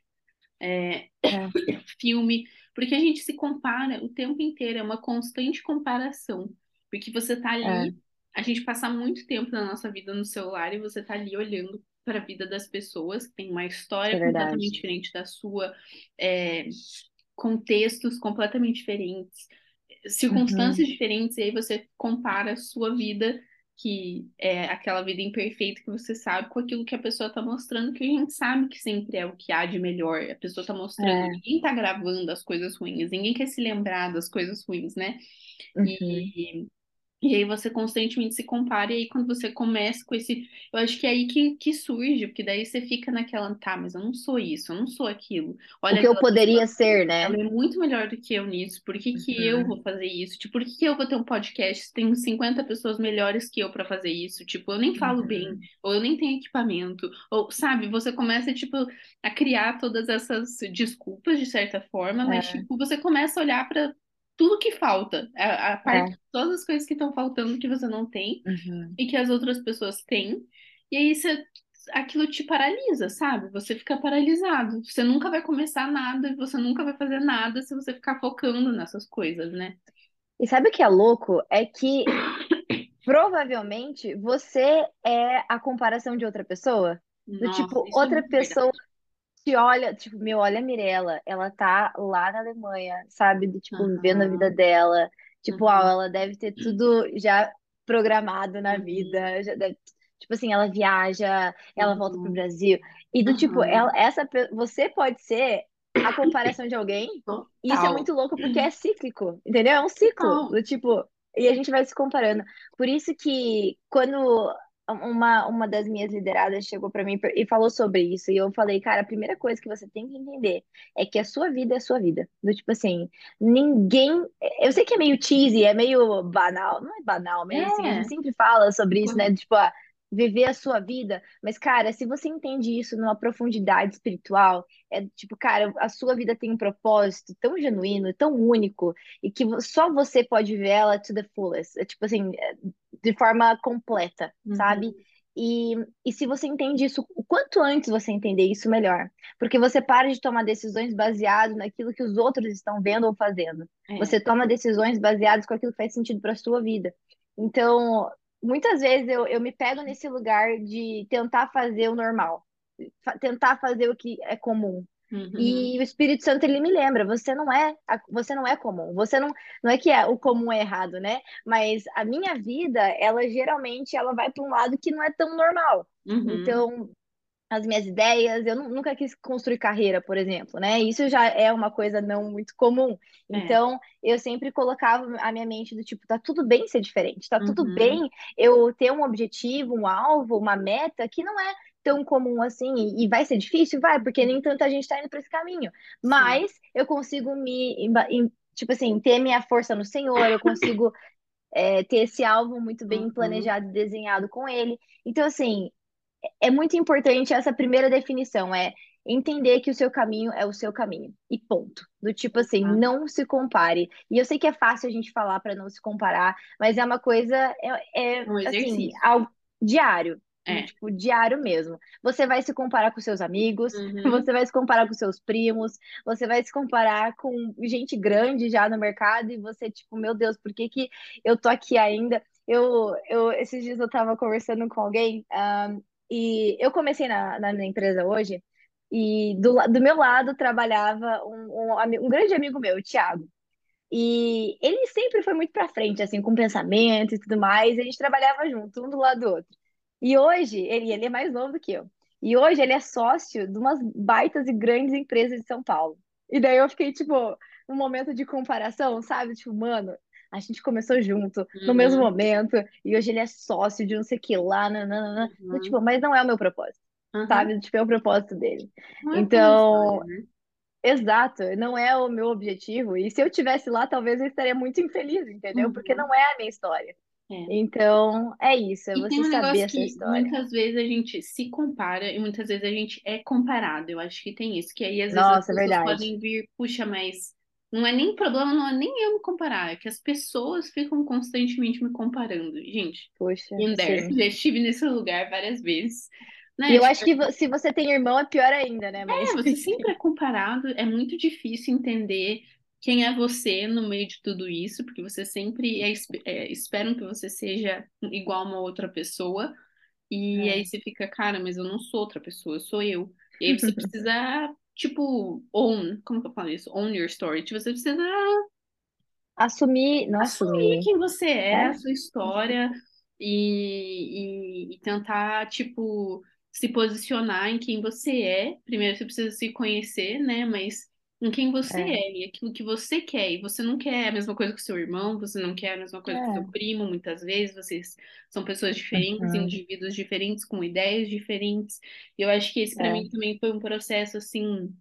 A: É,
B: filme, porque a gente se compara o tempo inteiro, é uma constante comparação. Porque você tá
A: é,
B: ali, a gente passa muito tempo da nossa vida no celular e você tá ali olhando para a vida das pessoas que tem uma
A: isso é
B: história completamente diferente da sua, é, contextos completamente diferentes,
A: Uhum.
B: circunstâncias diferentes, e aí você compara a sua vida, que é aquela vida imperfeita que você sabe, com aquilo que a pessoa está mostrando, que a gente sabe que sempre é o que há de melhor. A pessoa está mostrando,
A: É,
B: ninguém está gravando as coisas ruins, ninguém quer se lembrar das coisas ruins, né?
A: uhum.
B: E e aí você constantemente se compara, e aí quando você começa com esse. Eu acho que é aí que, que surge, porque daí você fica naquela, tá, mas eu não sou isso, eu não sou aquilo.
A: O
B: Olha
A: que eu
B: aquela pessoa,
A: poderia ser,
B: ela
A: né?
B: é muito melhor do que eu nisso, por que que eu
A: Uhum.
B: vou fazer isso? Tipo, por que que eu vou ter um podcast se tem 50 pessoas melhores que eu pra fazer isso? Tipo, eu nem falo bem,
A: Uhum.
B: ou eu nem tenho equipamento, ou sabe, você começa, tipo, a criar todas essas desculpas de certa forma, mas,
A: É,
B: tipo, você começa a olhar pra tudo que falta, a, a parte
A: é,
B: todas as coisas que estão faltando que você não tem
A: uhum.
B: e que as outras pessoas têm. E aí você, aquilo te paralisa, sabe? Você fica paralisado. Você nunca vai começar nada e você nunca vai fazer nada se você ficar focando nessas coisas, né?
A: E sabe o que é louco? É que Provavelmente você é a comparação de outra pessoa. Do
B: Nossa,
A: tipo,
B: isso é
A: outra
B: muito
A: pessoa
B: verdade.
A: Te olha, tipo, meu, olha a Mirella, ela tá lá na Alemanha, sabe? Do tipo, vivendo a vida dela. Tipo, ah,
B: uhum,
A: ela deve ter tudo já programado na
B: uhum,
A: vida, já deve- tipo assim, ela viaja, ela volta pro
B: uhum,
A: Brasil. E do tipo, ela,
B: uhum.
A: essa, você pode ser a comparação de alguém. E isso é
B: Total.
A: muito louco porque é cíclico, entendeu? É um ciclo
B: Total.
A: do tipo, e a gente vai se comparando. Por isso que quando uma, uma das minhas lideradas chegou para mim e falou sobre isso. E eu falei, cara, a primeira coisa que você tem que entender é que a sua vida é a sua vida. Do tipo assim, ninguém. Eu sei que é meio cheesy, é meio banal. Não é banal, mas assim, a gente
B: É.
A: sempre fala sobre isso, né? Do Tipo, ah, viver a sua vida. Mas, cara, se você entende isso numa profundidade espiritual, é tipo, cara, a sua vida tem um propósito tão genuíno, tão único, e que só você pode ver ela to the fullest. É tipo assim, de forma completa, sabe?
B: Uhum,
A: E, e se você entende isso, o quanto antes você entender isso, melhor. Porque você para de tomar decisões baseado naquilo que os outros estão vendo ou fazendo.
B: é.
A: Você toma decisões baseadas com aquilo que faz sentido para a sua vida. Então, muitas vezes eu, eu me pego nesse lugar de tentar fazer o normal, tentar fazer o que é comum.
B: Uhum,
A: E o Espírito Santo ele me lembra, você não é, você não é comum. Você não, não é que é, o comum é errado, né? Mas a minha vida, ela geralmente ela vai para um lado que não é tão normal.
B: uhum,
A: Então, as minhas ideias, eu nu- nunca quis construir carreira, por exemplo, né? Isso já é uma coisa não muito comum.
B: é.
A: Então, eu sempre colocava a minha mente do tipo, tá tudo bem ser diferente, tá tudo
B: Uhum,
A: bem eu ter um objetivo, um alvo, uma meta que não é tão comum assim, e e vai ser difícil, vai, porque nem tanta gente tá indo para esse caminho.
B: sim.
A: Mas eu consigo me, em- tipo assim, ter minha força no Senhor, eu consigo é, ter esse alvo muito bem
B: Uhum,
A: planejado e desenhado com ele. Então, assim. é muito importante essa primeira definição, é entender que o seu caminho é o seu caminho. E ponto. Do tipo assim,
B: Ah,
A: não se compare. E eu sei que é fácil a gente falar para não se comparar, mas é uma coisa, é, é,
B: um
A: assim, diário.
B: É.
A: tipo, diário mesmo. Você vai se comparar com seus amigos,
B: Uhum,
A: você vai se comparar com seus primos, você vai se comparar com gente grande já no mercado, e você, tipo, meu Deus, por que que eu tô aqui ainda? Eu, eu, esses dias eu tava conversando com alguém, ah, e eu comecei na, na minha empresa hoje, e do, do meu lado trabalhava um, um, um grande amigo meu, o Thiago. E ele sempre foi muito pra frente, assim, com pensamento e tudo mais. E a gente trabalhava junto, um do lado do outro. E hoje, ele, ele é mais novo do que eu. E hoje ele é sócio de umas baitas e grandes empresas de São Paulo. E daí eu fiquei, tipo, num momento de comparação, sabe? Tipo, mano, a gente começou junto, no mesmo
B: uhum,
A: momento, e hoje ele é sócio de não sei o que lá, nananana. Eu,
B: uhum,
A: tipo, mas não é o meu propósito,
B: uhum.
A: sabe? Tipo, é o propósito dele.
B: Não a tua história,
A: Então,
B: né?
A: Exato, não é o meu objetivo. E se eu tivesse lá, talvez eu estaria muito infeliz, entendeu? Porque
B: Uhum,
A: não é a minha história.
B: É.
A: Então, é isso, é
B: E tem
A: você
B: um
A: saber
B: negócio
A: a sua
B: que
A: história.
B: muitas vezes a gente se compara e muitas vezes a gente é comparado. Eu acho que tem isso, que aí às vezes as
A: Nossa, é
B: pessoas
A: verdade.
B: podem vir, puxa, mas não é nem problema, não é nem eu me comparar, é que as pessoas ficam constantemente me comparando. Gente, been there, já estive nesse lugar várias vezes, né?
A: eu
B: Tipo,
A: acho que se você tem irmão é pior ainda, né?
B: é,
A: Mas,
B: você sempre é comparado, é muito difícil entender quem é você no meio de tudo isso, porque você sempre é, é, esperam que você seja igual a uma outra pessoa. E aí
A: É.
B: você fica, cara, mas eu não sou outra pessoa, eu sou eu. E aí você precisa, tipo, own, como que eu falo isso? Own your story. Tipo, você precisa
A: Assumir, não
B: assumir
A: assumir.
B: quem você é, a
A: É?
B: sua história e, e, e tentar, tipo, se posicionar em quem você é. Primeiro você precisa se conhecer, né? Mas em quem você
A: É.
B: é e aquilo que você quer. E você não quer a mesma coisa que o seu irmão, você não quer a mesma coisa que o seu
A: É.
B: primo, muitas vezes. Vocês são pessoas diferentes,
A: Uhum.
B: indivíduos diferentes, com ideias diferentes. E eu acho que esse, pra
A: É.
B: mim, também foi um processo, assim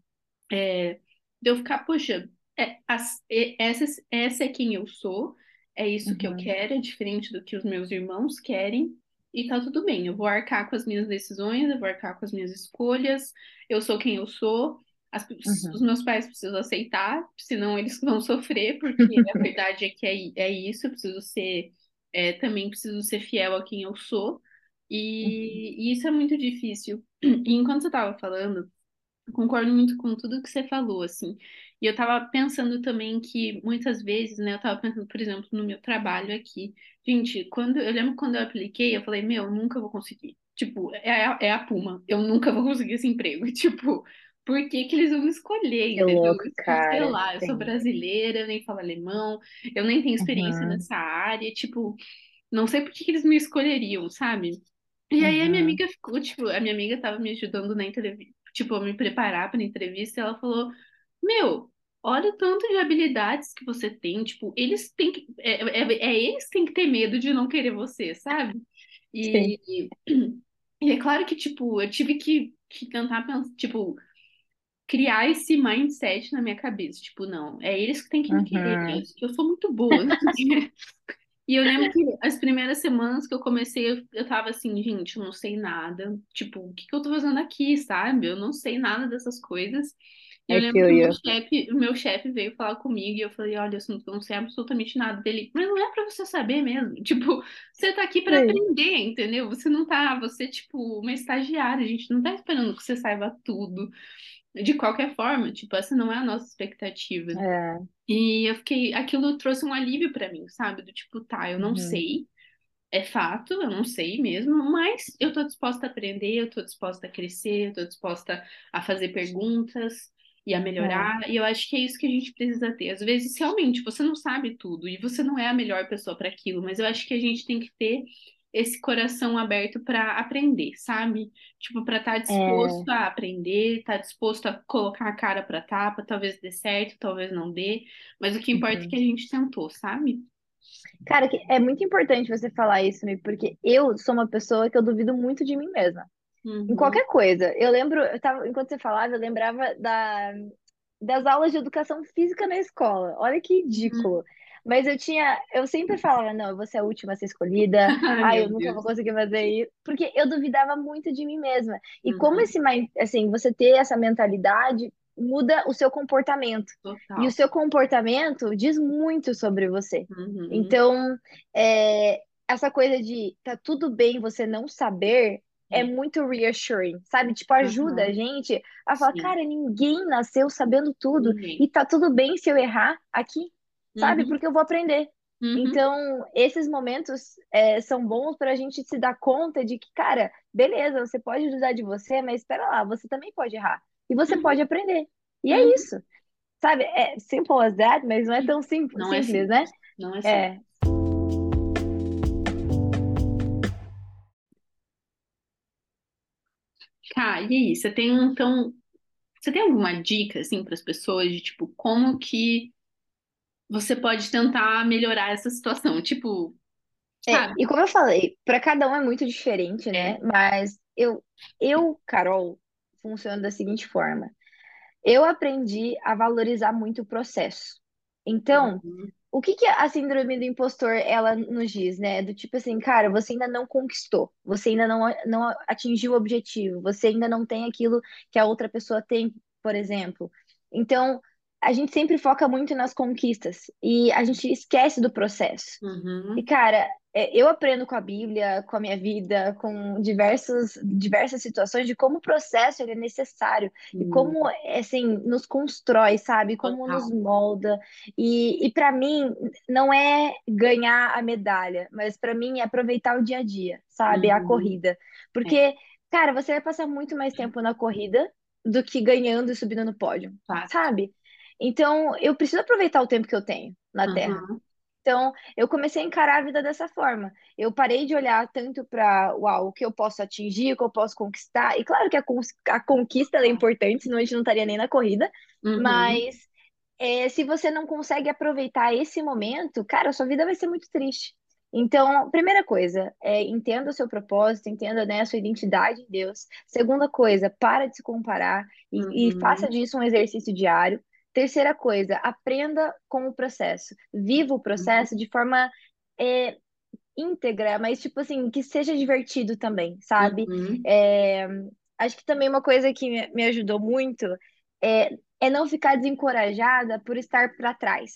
B: é, de eu ficar, poxa, é, as- é- essa, essa é quem eu sou, é isso que eu
A: Uhum.
B: quero, é diferente do que os meus irmãos querem, e tá tudo bem. Eu vou arcar com as minhas decisões, eu vou arcar com as minhas escolhas, eu sou quem eu sou. As- os
A: Uhum.
B: meus pais precisam aceitar, senão eles vão sofrer, porque a verdade é que é, é isso, eu preciso ser, é, também preciso ser fiel a quem eu sou,
A: Uhum.
B: e, e isso é muito difícil. E enquanto você estava falando, eu Concordo muito com tudo que você falou, assim. E eu tava pensando também que muitas vezes, né, eu tava pensando, por exemplo, no meu trabalho aqui. Gente, quando eu lembro quando eu apliquei, eu falei, meu, nunca vou conseguir. Tipo, é é a Puma, eu nunca vou conseguir esse emprego. Tipo, por que que eles vão me escolher,
A: Que
B: entendeu?
A: louco,
B: Tipo, sei
A: cara.
B: lá, eu sou
A: Sim.
B: brasileira, eu nem falo alemão, eu nem tenho experiência
A: Uhum.
B: nessa área, tipo, não sei por que que eles me escolheriam, sabe? E aí a minha
A: Uhum.
B: amiga ficou, tipo, a minha amiga tava me ajudando na entrevista, tipo, a me preparar pra entrevista, e ela falou, meu, olha o tanto de habilidades que você tem, tipo, eles têm que, é, é, é eles que têm que ter medo de não querer você, sabe?
A: Sim.
B: E, e é claro que, tipo, eu tive que, que tentar, pensar, tipo, criar esse mindset na minha cabeça, tipo, não, é eles que têm que me querer
A: Uhum.
B: mesmo, que eu sou muito boa. E eu lembro que as primeiras semanas que eu comecei, eu, eu tava assim, gente, eu não sei nada. Tipo, o que que eu tô fazendo aqui, sabe? Eu não sei nada dessas coisas. E eu
A: I
B: lembro que o meu chefe, o meu chefe veio falar comigo e eu falei, olha, eu não, sei absolutamente nada dele. Mas não é pra você saber mesmo. Tipo, você tá aqui pra
A: Sim.
B: aprender, entendeu? Você não tá, você, tipo, uma estagiária, a gente não tá esperando que você saiba tudo. De qualquer forma, tipo, essa não é a nossa expectativa.
A: É.
B: E eu fiquei, aquilo trouxe um alívio pra mim, sabe? Do tipo, tá, eu não
A: Uhum.
B: sei, é fato, eu não sei mesmo, mas eu tô disposta a aprender, eu tô disposta a crescer, eu tô disposta a fazer perguntas e a
A: É.
B: melhorar. E eu acho que é isso que a gente precisa ter. Às vezes, realmente, você não sabe tudo e você não é a melhor pessoa para aquilo, mas eu acho que a gente tem que ter esse coração aberto para aprender, sabe? Tipo, para estar disposto
A: É.
B: a aprender, estar disposto a colocar a cara para tapa, talvez dê certo, talvez não dê, mas o que importa é que a
A: Uhum.
B: gente tentou, sabe?
A: Cara, que é muito importante você falar isso, porque eu sou uma pessoa que eu duvido muito de mim mesma. Em
B: Uhum,
A: qualquer coisa. Eu lembro, eu tava, enquanto você falava, eu lembrava da, das aulas de educação física na escola. Olha que
B: uhum,
A: ridículo. Mas eu tinha, eu sempre falava, não, eu vou ser a última a ser escolhida,
B: Ai,
A: ai, eu nunca vou
B: Deus.
A: conseguir fazer isso, porque eu duvidava muito de mim mesma. E como
B: Uhum,
A: esse, mind- assim, você ter essa mentalidade muda o seu comportamento. E o
B: total.
A: seu comportamento diz muito sobre você.
B: Uhum,
A: Então, é, essa coisa de tá tudo bem você não saber é
B: é.
A: muito reassuring, sabe? Tipo, ajuda a
B: Uhum,
A: gente a falar,
B: sim.
A: cara, ninguém nasceu sabendo tudo e tá tudo bem se eu errar aqui, sabe?
B: Uhum,
A: Porque eu vou aprender.
B: uhum,
A: Então, esses momentos é, são bons para a gente se dar conta de que, cara, beleza, você pode duvidar de você, mas espera lá, você também pode errar e você
B: uhum,
A: pode aprender. E é
B: uhum.
A: isso, sabe? É simple as that, mas não é tão sim-
B: Não é
A: simples, né?
B: simples. Não é simples.
A: É,
B: Cara, e aí, você tem então, você tem alguma dica assim para as pessoas de tipo como que você pode tentar melhorar essa situação? Tipo,
A: É, e como eu falei, para cada um é muito diferente,
B: É.
A: né? Mas eu, eu, Carol, funciono da seguinte forma. Eu aprendi a valorizar muito o processo. Então,
B: Uhum,
A: o que que a síndrome do impostor ela nos diz, né? Do tipo assim, cara, você ainda não conquistou, você ainda não, não atingiu o objetivo, você ainda não tem aquilo que a outra pessoa tem, por exemplo. Então, a gente sempre foca muito nas conquistas e a gente esquece do processo. E,
B: uhum,
A: cara, é, eu aprendo com a Bíblia, com a minha vida, com diversos, diversas situações de como o processo ele é necessário e
B: uhum.
A: como, assim, nos constrói, sabe? Como nos
B: Total.
A: molda. E, e para mim, não é ganhar a medalha, mas para mim é aproveitar o dia a dia, sabe? A
B: Uhum,
A: corrida.
B: é,
A: Porque, cara, você vai passar muito mais tempo na corrida do que ganhando e subindo no pódio,
B: fato.
A: sabe? Então, eu preciso aproveitar o tempo que eu tenho na Terra.
B: Uhum,
A: Então, eu comecei a encarar a vida dessa forma. Eu parei de olhar tanto para, o que eu posso atingir, o que eu posso conquistar. E claro que a, con- a conquista é importante, senão a gente não estaria nem na corrida.
B: uhum,
A: Mas é, se você não consegue aproveitar esse momento, cara, a sua vida vai ser muito triste. Então, primeira coisa, é, entenda o seu propósito, entenda, né, a sua identidade em Deus. Segunda coisa, para de se comparar e, e faça
B: uhum,
A: disso um exercício diário. Terceira coisa, aprenda com o processo. Viva o
B: uhum,
A: processo de forma é, íntegra, mas tipo assim, que seja divertido também, sabe?
B: uhum,
A: É, acho que também uma coisa que me ajudou muito é, é não ficar desencorajada por estar para trás.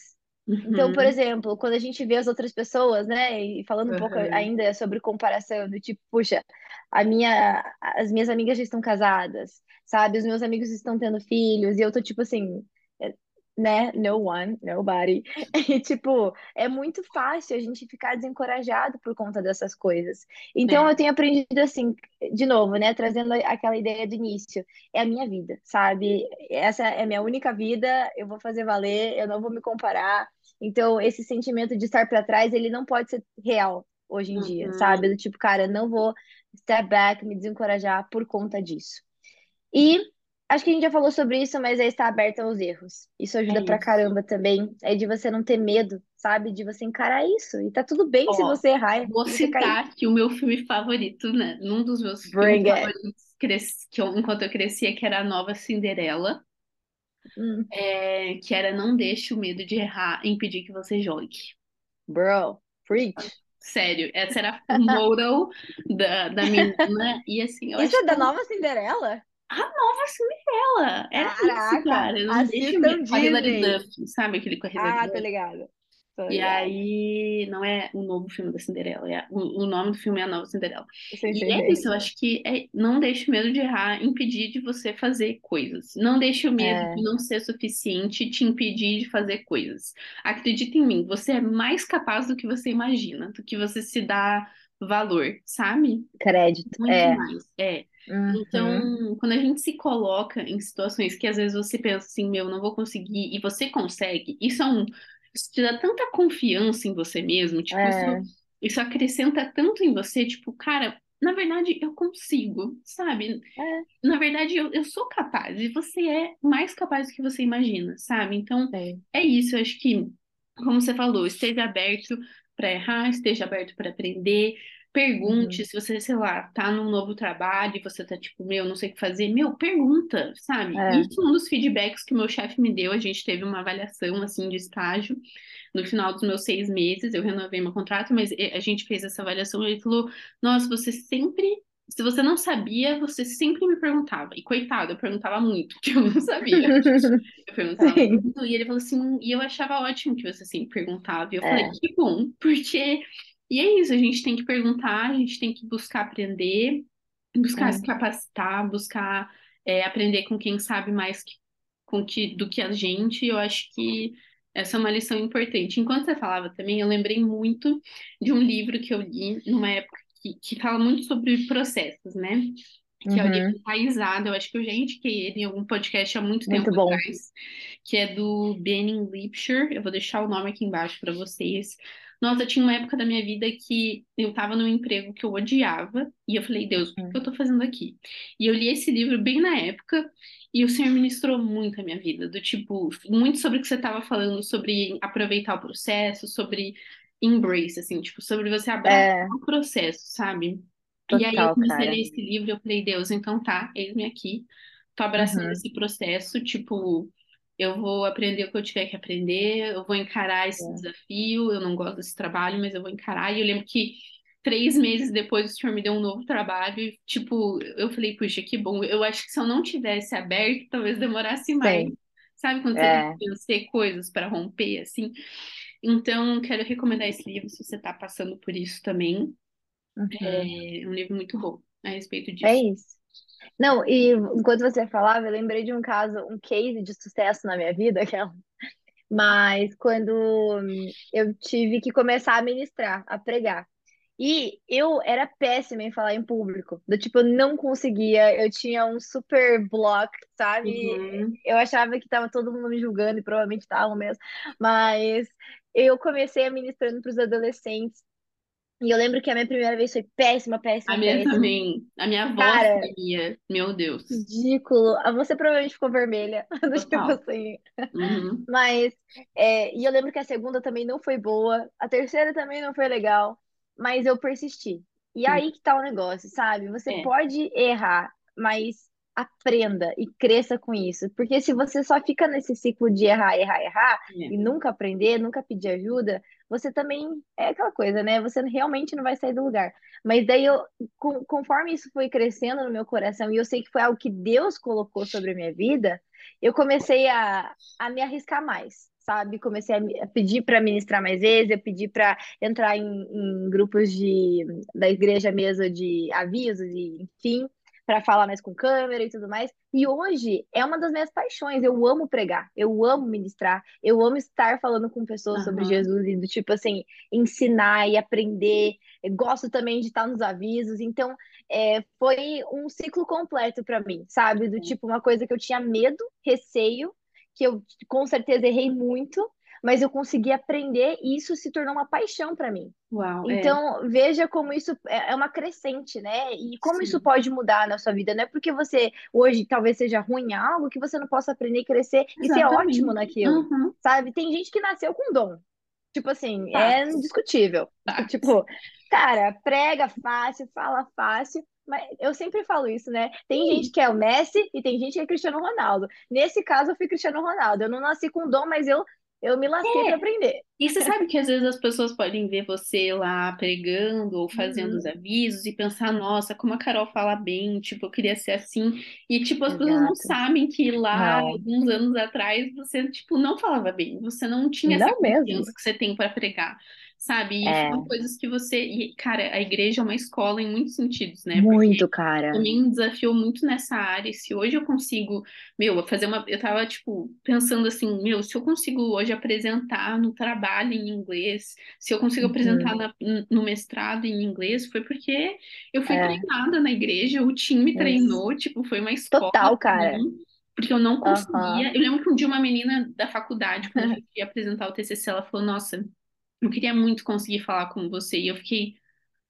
A: Então, por
B: uhum,
A: exemplo, quando a gente vê as outras pessoas, né, e falando um pouco
B: uhum.
A: ainda sobre comparação, do tipo, puxa, a minha, as minhas amigas já estão casadas, sabe? Os meus amigos estão tendo filhos, e eu tô tipo assim, né, no one, nobody. E tipo, é muito fácil a gente ficar desencorajado por conta dessas coisas. Então,
B: É.
A: eu tenho aprendido assim, de novo, né, trazendo aquela ideia do início, é a minha vida, sabe? Essa é a minha única vida, eu vou fazer valer, eu não vou me comparar. Então, esse sentimento de estar para trás, ele não pode ser real hoje em dia, sabe? Do
B: Uhum.
A: tipo, cara, não vou step back, me desencorajar por conta disso. E acho que a gente já falou sobre isso, mas é estar aberto aos erros. Isso
B: É
A: ajuda pra
B: isso.
A: caramba também. É de você não ter medo, sabe? De você encarar isso. E tá tudo bem se
B: Ó,
A: você errar,
B: vou
A: se você cair.
B: citar aqui o meu filme favorito, né? Um dos meus filmes
A: Bring it.
B: favoritos cres- que eu- enquanto eu crescia, que era a Nova Cinderela,
A: Hum,
B: é, que era Não deixe o medo de errar impedir que você jogue.
A: bro, preach.
B: Sério, essa era o motto da, da menina. E assim, eu
A: Isso é
B: que
A: da nova Cinderela?
B: A Nova Cinderela era isso,
A: Caraca,
B: cara. Não deixe o
A: assistam
B: medo. Com a Hilary. Duff, sabe aquele com a Hilary
A: Ah,
B: Duff?
A: ligado. Tô
B: E
A: ligado.
B: aí, não é o novo filme da Cinderela, é, o, o nome do filme é A Nova Cinderela. E é isso, eu acho que é, não deixe o medo de errar impedir de você fazer coisas. Não deixe o medo de
A: É,
B: não ser suficiente te impedir de fazer coisas. Acredita em mim, você é mais capaz do que você imagina, do que você se dá valor, sabe?
A: crédito.
B: Muito
A: É.
B: mais. É.
A: Uhum.
B: Então, quando a gente se coloca em situações que às vezes você pensa assim, meu, não vou conseguir, e você consegue, isso é um, isso te dá tanta confiança em você mesmo, tipo, isso,
A: É,
B: isso acrescenta tanto em você, tipo, cara, na verdade eu consigo, sabe?
A: é,
B: Na verdade eu, eu sou capaz, e você é mais capaz do que você imagina, sabe? Então,
A: sim.
B: é isso, eu acho que, como você falou, esteja aberto para errar, esteja aberto para aprender Pergunte
A: Uhum.
B: se você, sei lá, tá num novo trabalho e você tá tipo, meu, não sei o que fazer. Meu, pergunta, sabe?
A: É.
B: Isso é um dos feedbacks que o meu chefe me deu. A gente teve uma avaliação, assim, de estágio no final dos meus seis meses. Eu renovei meu contrato, mas eh, a gente fez essa avaliação e ele falou: Nossa, você sempre. Se você não sabia, você sempre me perguntava. E coitado, eu perguntava muito, que eu não sabia. Eu perguntava muito, e ele falou assim, e eu achava ótimo que você sempre perguntava. E eu falei,
A: É.
B: que bom, porque. E é isso, a gente tem que perguntar, a gente tem que buscar aprender, buscar se
A: É.
B: capacitar, buscar é, aprender com quem sabe mais que, com que, do que a gente. E eu acho que essa é uma lição importante. Enquanto você falava também, eu lembrei muito de um livro que eu li numa época que, que fala muito sobre processos, né? Que é o livro
A: Uhum.
B: Enraizado. Eu acho que eu já indiquei ele em algum podcast há muito tempo
A: Muito bom.
B: atrás, que é do Benning Lipscher. Eu vou deixar o nome aqui embaixo para vocês. Nossa, tinha uma época da minha vida que eu tava num emprego que eu odiava, e eu falei, Deus, o que eu tô fazendo aqui? E eu li esse livro bem na época, e o Senhor ministrou muito a minha vida, do tipo, muito sobre o que você tava falando, sobre aproveitar o processo, sobre embrace, assim, tipo, sobre você abraçar
A: É,
B: o processo, sabe? E aí eu
A: total,
B: comecei a ler esse livro e eu falei, Deus, então tá, eis-me aqui, tô abraçando
A: Uhum.
B: esse processo, tipo, eu vou aprender o que eu tiver que aprender, eu vou encarar esse
A: É.
B: desafio, eu não gosto desse trabalho, mas eu vou encarar. E eu lembro que três meses depois o senhor me deu um novo trabalho e, tipo, eu falei, puxa, que bom. Eu acho que se eu não tivesse aberto, talvez demorasse mais.
A: Sim.
B: Sabe quando você tem
A: É.
B: que vencer coisas para romper, assim? Então, quero recomendar esse livro se você está passando por isso também.
A: Uhum.
B: É um livro muito bom a respeito
A: É
B: disso.
A: isso. Não, e enquanto você falava, eu lembrei de um caso, um case de sucesso na minha vida, aquela. Mas quando eu tive que começar a ministrar, a pregar. E eu era péssima em falar em público. Do tipo, eu não conseguia, eu tinha um super block, sabe?
B: Uhum.
A: Eu achava que tava todo mundo me julgando, e provavelmente estavam mesmo. Mas eu comecei a ministrando para os adolescentes. E eu lembro que a minha primeira vez foi péssima,
B: A
A: péssima,
B: minha
A: péssima.
B: também. A minha avó
A: Cara,
B: sabia. Meu Deus.
A: ridículo. Ah, Você provavelmente ficou vermelha, do tipo
B: Total.
A: assim.
B: Uhum.
A: Mas, é, e eu lembro que a segunda também não foi boa, a terceira também não foi legal, mas eu persisti. E aí que tá o negócio, sabe? Você
B: É,
A: pode errar, mas aprenda e cresça com isso. Porque se você só fica nesse ciclo de errar, errar, errar,
B: é.
A: e nunca aprender, nunca pedir ajuda, você também é aquela coisa, né? Você realmente não vai sair do lugar. Mas daí eu, com- conforme isso foi crescendo no meu coração, e eu sei que foi algo que Deus colocou sobre a minha vida, eu comecei a a me arriscar mais, sabe? Comecei a, a pedir para ministrar mais vezes, eu pedi para entrar em, em grupos de, da igreja mesmo de avisos e enfim, para falar mais com câmera e tudo mais. E hoje é uma das minhas paixões. Eu amo pregar, eu amo ministrar, eu amo estar falando com pessoas sobre
B: Aham.
A: Jesus e do tipo assim, ensinar e aprender. Eu gosto também de estar nos avisos, então é, foi um ciclo completo para mim, sabe? Do tipo, uma coisa que eu tinha medo, receio, que eu com certeza errei muito, mas eu consegui aprender e isso se tornou uma paixão para mim.
B: Uau, é.
A: Então, veja como isso é é uma crescente, né? E como isso
B: Sim.
A: pode mudar na sua vida. Não é porque você hoje talvez seja ruim em algo que você não possa aprender e crescer e ser ótimo
B: Exatamente.
A: naquilo,
B: Uhum.
A: sabe? Tem gente que nasceu com dom. Tipo assim, é indiscutível. Tipo, cara, prega fácil, fala fácil, mas eu sempre falo isso, né? Tem gente
B: Sim.
A: que é o Messi e tem gente que é Cristiano Ronaldo. Nesse caso, eu fui Cristiano Ronaldo. Eu não nasci com dom, mas eu, eu me lasquei para
B: É.
A: aprender.
B: E você sabe que às vezes as pessoas podem ver você lá pregando ou fazendo os
A: Uhum,
B: avisos e pensar, nossa, como a Carol fala bem, tipo, eu queria ser assim. E, tipo, as pessoas não
A: exato.
B: sabem que lá,
A: Não,
B: alguns anos atrás, você, tipo, não falava bem. Você não tinha essa
A: não mesmo.
B: confiança que você tem para pregar, sabe? E
A: É,
B: coisas que você... E, cara, a igreja é uma escola em muitos sentidos, né?
A: muito, cara.
B: também me desafiou muito nessa área. E Se hoje eu consigo, meu, fazer uma. Eu tava, tipo, pensando assim, meu, se eu consigo hoje apresentar no trabalho em inglês, se eu consigo apresentar
A: Uhum,
B: na- no mestrado em inglês, foi porque eu fui
A: é,
B: treinada na igreja, o time me
A: isso.
B: treinou, tipo, foi uma escola
A: Total, cara.
B: mim. Porque eu não conseguia. Eu lembro que um dia uma menina da faculdade, quando a gente ia apresentar o TCC, ela falou: Nossa, eu queria muito conseguir falar com você. E eu fiquei.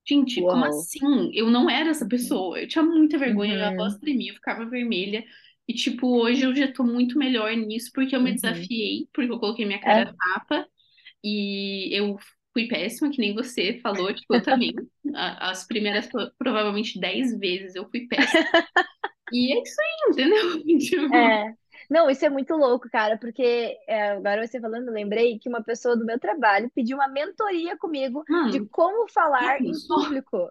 B: Gente, como
A: Uou.
B: assim? Eu não era essa pessoa. Eu tinha muita vergonha, minha voz
A: Uhum,
B: tremia, eu ficava vermelha. E, tipo, hoje eu já tô muito melhor nisso porque eu me
A: uhum.
B: desafiei, porque eu coloquei minha cara
A: É,
B: tapa e eu fui péssima, que nem você falou, tipo, eu também. As primeiras, pro- provavelmente 10 vezes eu fui péssima. E é isso aí, entendeu? Tipo,
A: É. Não, isso é muito louco, cara, porque é, agora você falando, lembrei que uma pessoa do meu trabalho pediu uma mentoria comigo de
B: mano,
A: como falar em público.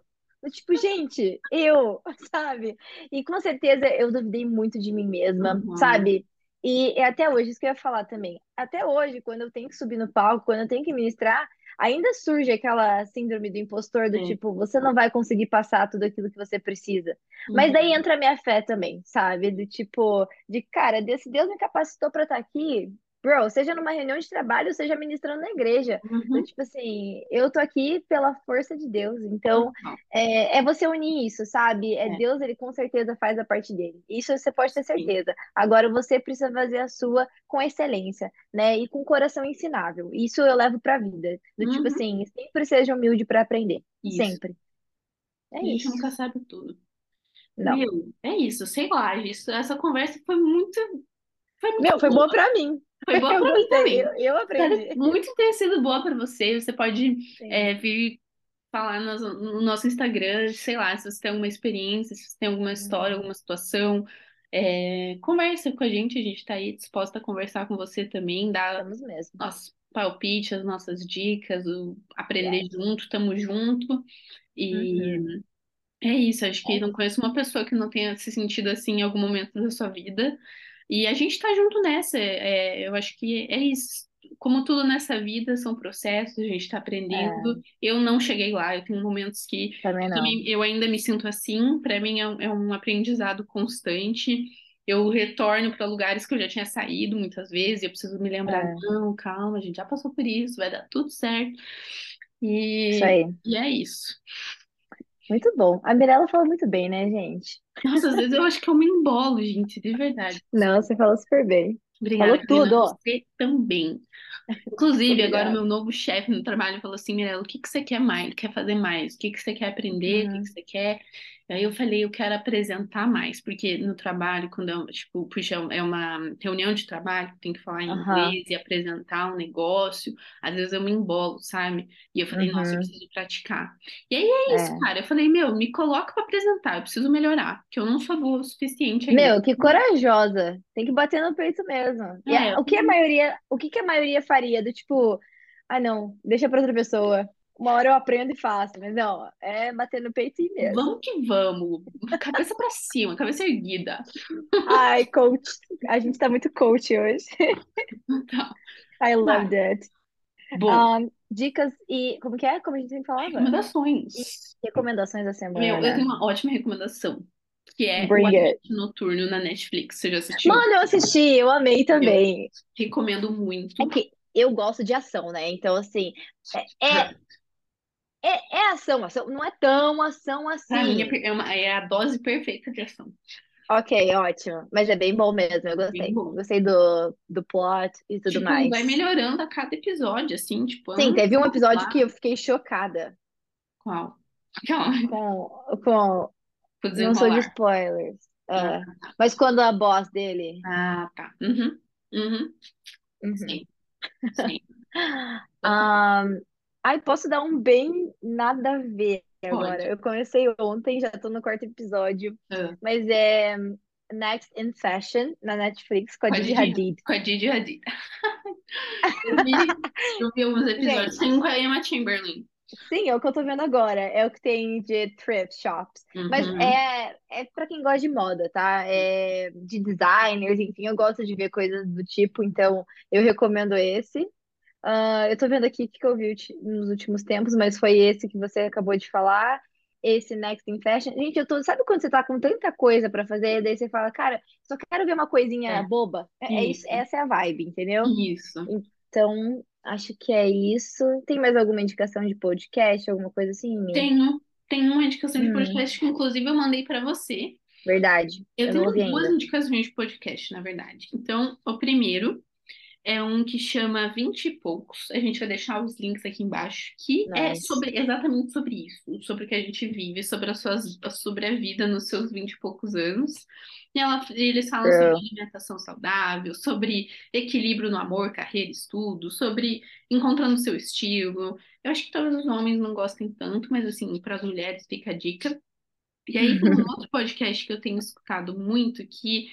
A: Tipo, gente, eu, sabe? E com certeza eu duvidei muito de mim mesma,
B: Uhum.
A: sabe? E é até hoje, isso que eu ia falar também. Até hoje, quando eu tenho que subir no palco, quando eu tenho que ministrar, ainda surge aquela síndrome do impostor, do
B: É.
A: tipo, você não vai conseguir passar tudo aquilo que você precisa. Mas daí
B: Uhum.
A: entra a minha fé também, sabe? Do tipo, de cara, se Deus me capacitou pra estar aqui, bro, seja numa reunião de trabalho, seja ministrando na igreja. Do
B: Uhum.
A: tipo assim, eu tô aqui pela força de Deus. Então,
B: Total.
A: é, é você unir isso, sabe? É
B: É.
A: Deus, ele com certeza faz a parte dele. Isso você pode ter
B: Sim.
A: certeza. Agora você precisa fazer a sua com excelência, né? E com o coração ensinável. Isso eu levo pra vida. Do tipo
B: Uhum.
A: assim, sempre seja humilde pra aprender.
B: Isso.
A: Sempre. É
B: A gente
A: isso.
B: nunca sabe tudo.
A: Não.
B: Meu, é isso, sei lá, isso, essa conversa foi muito, foi
A: Meu, foi
B: boa.
A: pra mim.
B: Foi boa
A: Eu
B: pra mim também.
A: eu, eu aprendi.
B: Espero muito ter sido boa pra você. Você pode é, vir falar no, no nosso Instagram, sei lá, se você tem alguma experiência, se você tem alguma história, alguma situação. é, conversa com a gente, a gente tá aí disposta a conversar com você também, dar nossos palpites, as nossas dicas, o aprender
A: Yes.
B: junto, tamo junto. E
A: Uhum.
B: é isso, acho que
A: É
B: não conheço uma pessoa que não tenha se sentido assim em algum momento da sua vida. E a gente tá junto nessa. é, eu acho que é isso. Como tudo nessa vida, são processos, a gente tá aprendendo.
A: É,
B: Eu não cheguei lá, eu tenho momentos que
A: também
B: eu,
A: não.
B: também, eu ainda me sinto assim. Para mim é, um- é um aprendizado constante. Eu retorno para lugares que eu já tinha saído muitas vezes, e eu preciso me lembrar,
A: É,
B: não, calma, a gente já passou por isso, vai dar tudo certo.
A: isso
B: E,
A: aí.
B: e é isso.
A: Muito bom. A Mirella falou muito bem, né, gente?
B: Nossa, às vezes eu acho que eu me embolo, gente, de verdade.
A: Não, você falou super bem.
B: Obrigada,
A: Falou tudo, ó.
B: você também. Inclusive, agora meu novo chefe no trabalho falou assim, Mirella, o que que você quer mais? Quer fazer mais? O que que você quer aprender? O que que
A: Uhum.
B: você quer? Aí eu falei, eu quero apresentar mais, porque no trabalho, quando eu, tipo, puxa, é uma reunião de trabalho, tem que falar em
A: Aham.
B: inglês e apresentar um negócio, às vezes eu me embolo, sabe? E eu falei, nossa, eu
A: Uhum.
B: preciso praticar. E aí é isso,
A: É.
B: cara. Eu falei, meu, me coloca pra apresentar, eu preciso melhorar, porque eu não sou boa o suficiente ainda.
A: Meu, que corajosa. Tem que bater no peito mesmo.
B: É,
A: a- o que a
B: tenho
A: maioria, o que que a maioria faria? Do tipo, ah, não, deixa pra outra pessoa. Uma hora eu aprendo e faço. Mas não, é bater no peito e mesmo.
B: Vamos que vamos. Cabeça pra cima, cabeça erguida.
A: Ai, coach. A gente tá muito coach hoje.
B: Tá.
A: I love that. Um, dicas e. Como que é? Como a gente sempre falava? E
B: recomendações.
A: recomendações da
B: Meu, eu tenho
A: semana.
B: uma ótima recomendação, que é o
A: Bring it.
B: Agente Noturno na Netflix. Você já assistiu?
A: Mano, eu assisti, eu amei
B: Eu
A: também.
B: recomendo
A: É
B: muito.
A: que eu gosto de ação, né? Então, assim, é, é, é, é ação, ação. Não é tão ação
B: Pra mim é,
A: assim.
B: é uma- é a dose perfeita de ação.
A: Ok, ótimo. Mas é bem bom mesmo, eu
B: Bem
A: gostei.
B: bom.
A: Gostei do, do plot e tudo
B: Tipo,
A: mais.
B: vai melhorando a cada episódio, assim, tipo,
A: Sim,
B: ah,
A: teve um episódio que eu fiquei chocada
B: Qual?
A: Com, com... Não sou de spoilers.
B: Ah,
A: É. Mas quando a boss dele...
B: ah, tá. Uhum. Uhum.
A: Uhum.
B: Sim, sim. Total.
A: Ai, posso dar um bem nada a ver agora.
B: Pode.
A: Eu comecei ontem, já tô no quarto episódio,
B: Ah,
A: mas é Next in Fashion na Netflix com a
B: com a
A: Didi Hadid.
B: com a Didi Hadid. Eu vi, eu vi alguns episódios. Um com a Emma Chamberlain.
A: sim, é o que eu tô vendo agora. É o que tem de thrift shops. Mas
B: Uhum.
A: é, é para quem gosta de moda, tá? É de designers, enfim, eu gosto de ver coisas do tipo, então eu recomendo esse. Ah, eu tô vendo aqui o que que eu vi nos últimos tempos, mas foi esse que você acabou de falar, esse Next in Fashion. Gente, eu tô, sabe quando você tá com tanta coisa pra fazer, daí você fala, cara, só quero ver uma coisinha
B: É,
A: boba? É, é isso, essa é a vibe, entendeu?
B: isso.
A: Então, acho que é isso. Tem mais alguma indicação de podcast, alguma coisa assim?
B: Tenho, tenho uma indicação de
A: Hum,
B: podcast que, inclusive, eu mandei pra você.
A: verdade.
B: Eu
A: Eu
B: tenho duas
A: ainda.
B: indicações de podcast, na verdade. Então, o primeiro É um que chama Vinte e Poucos. A gente vai deixar os links aqui embaixo, que é
A: Nice.
B: sobre exatamente sobre isso, sobre o que a gente vive, sobre as suas, sobre a vida nos seus vinte e poucos anos. E ela, eles falam sobre
A: Girl.
B: alimentação saudável, sobre equilíbrio no amor, carreira, estudo, sobre encontrando o seu estilo. Eu acho que talvez os homens não gostem tanto, mas assim, para as mulheres fica a dica. E aí tem um outro podcast que eu tenho escutado muito que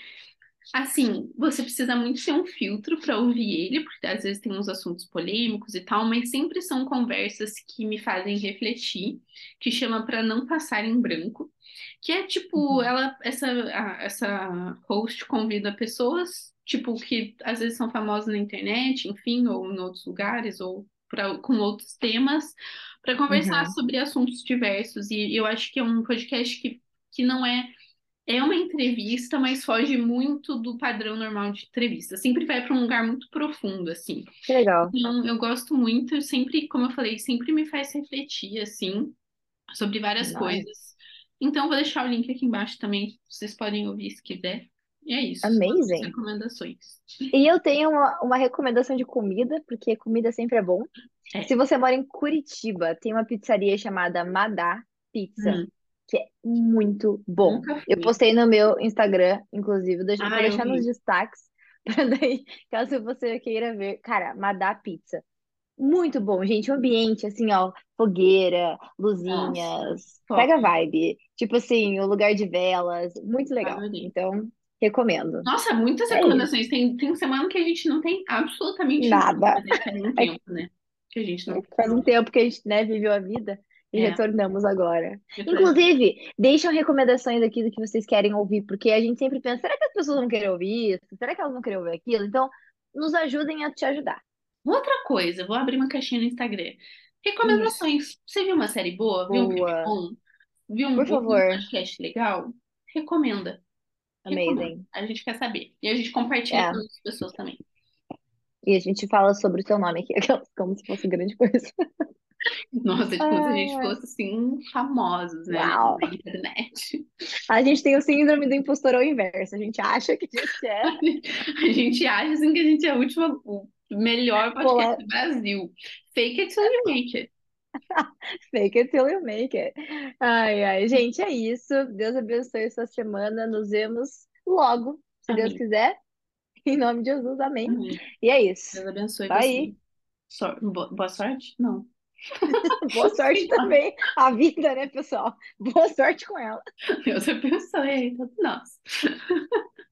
B: Assim, você precisa muito ter um filtro para ouvir ele, porque às vezes tem uns assuntos polêmicos e tal, mas sempre são conversas que me fazem refletir, que chama para não passar em branco, que é tipo,
A: Uhum.
B: ela essa a- essa host convida pessoas, tipo que às vezes são famosas na internet, enfim, ou em outros lugares ou pra, com outros temas, para conversar
A: Uhum.
B: sobre assuntos diversos e eu acho que é um podcast que que não é é uma entrevista, mas foge muito do padrão normal de entrevista. Sempre vai para um lugar muito profundo, assim.
A: Que legal.
B: Então, eu gosto muito, sempre, como eu falei, sempre me faz refletir, assim, sobre várias coisas. Então, vou deixar o link aqui embaixo também, vocês podem ouvir se quiser. E é isso,
A: Amazing.
B: recomendações.
A: E eu tenho uma, uma recomendação de comida, porque comida sempre é bom.
B: É.
A: Se você mora em Curitiba, tem uma pizzaria chamada Madá Pizza,
B: Hum,
A: que é muito bom. Eu postei no meu Instagram, inclusive, deixa-
B: Ah, eu
A: deixar nos destaques, para daí, caso você queira ver. Cara, Madá Pizza. Muito bom, gente. O ambiente, assim, ó, fogueira,
B: Nossa,
A: luzinhas,
B: top.
A: pega a vibe. Tipo assim, o lugar de velas, muito legal.
B: Adorei.
A: Então, recomendo.
B: Nossa, muitas
A: É isso.
B: recomendações. Tem, tem semana que a gente não tem absolutamente nada, é faz um
A: É
B: tempo, né? Que a gente não
A: Faz um tempo que a gente, né, viveu a vida e
B: É,
A: retornamos agora. Inclusive, deixam recomendações aqui do que vocês querem ouvir, porque a gente sempre pensa, será que as pessoas vão querer ouvir isso? Será que elas vão querer ouvir aquilo? Então, nos ajudem a te ajudar.
B: Outra coisa, vou abrir uma caixinha no Instagram.
A: Isso.
B: Recomendações. Você viu uma série boa? Viu um filme
A: Boa.
B: bom? Viu um,
A: Por
B: ouviu um
A: favor.
B: podcast legal? Recomenda. Recomenda.
A: Amazing.
B: A gente quer saber. E a gente compartilha
A: É.
B: com outras pessoas também.
A: E a gente fala sobre o seu nome aqui, como se fosse grande coisa.
B: Nossa, tipo, se a gente fosse assim, famosos, né?
A: Uau.
B: Na internet.
A: A gente tem o síndrome do impostor ao inverso. A gente acha que a gente é.
B: A gente acha assim que a gente é a última, o melhor podcast
A: Pola...
B: do Brasil. Fake it till you make it.
A: Fake it till you make it. Ai, ai. Gente, é isso. Deus abençoe essa semana. Nos vemos logo, se Deus
B: Amém.
A: quiser. Em nome de Jesus, amém.
B: Amém.
A: E é isso.
B: Deus abençoe
A: Tá
B: você.
A: aí.
B: Bo- Boa sorte? Não.
A: Boa sorte também. A vida, né, pessoal? Boa sorte com ela.
B: Deus abençoe aí todos nós.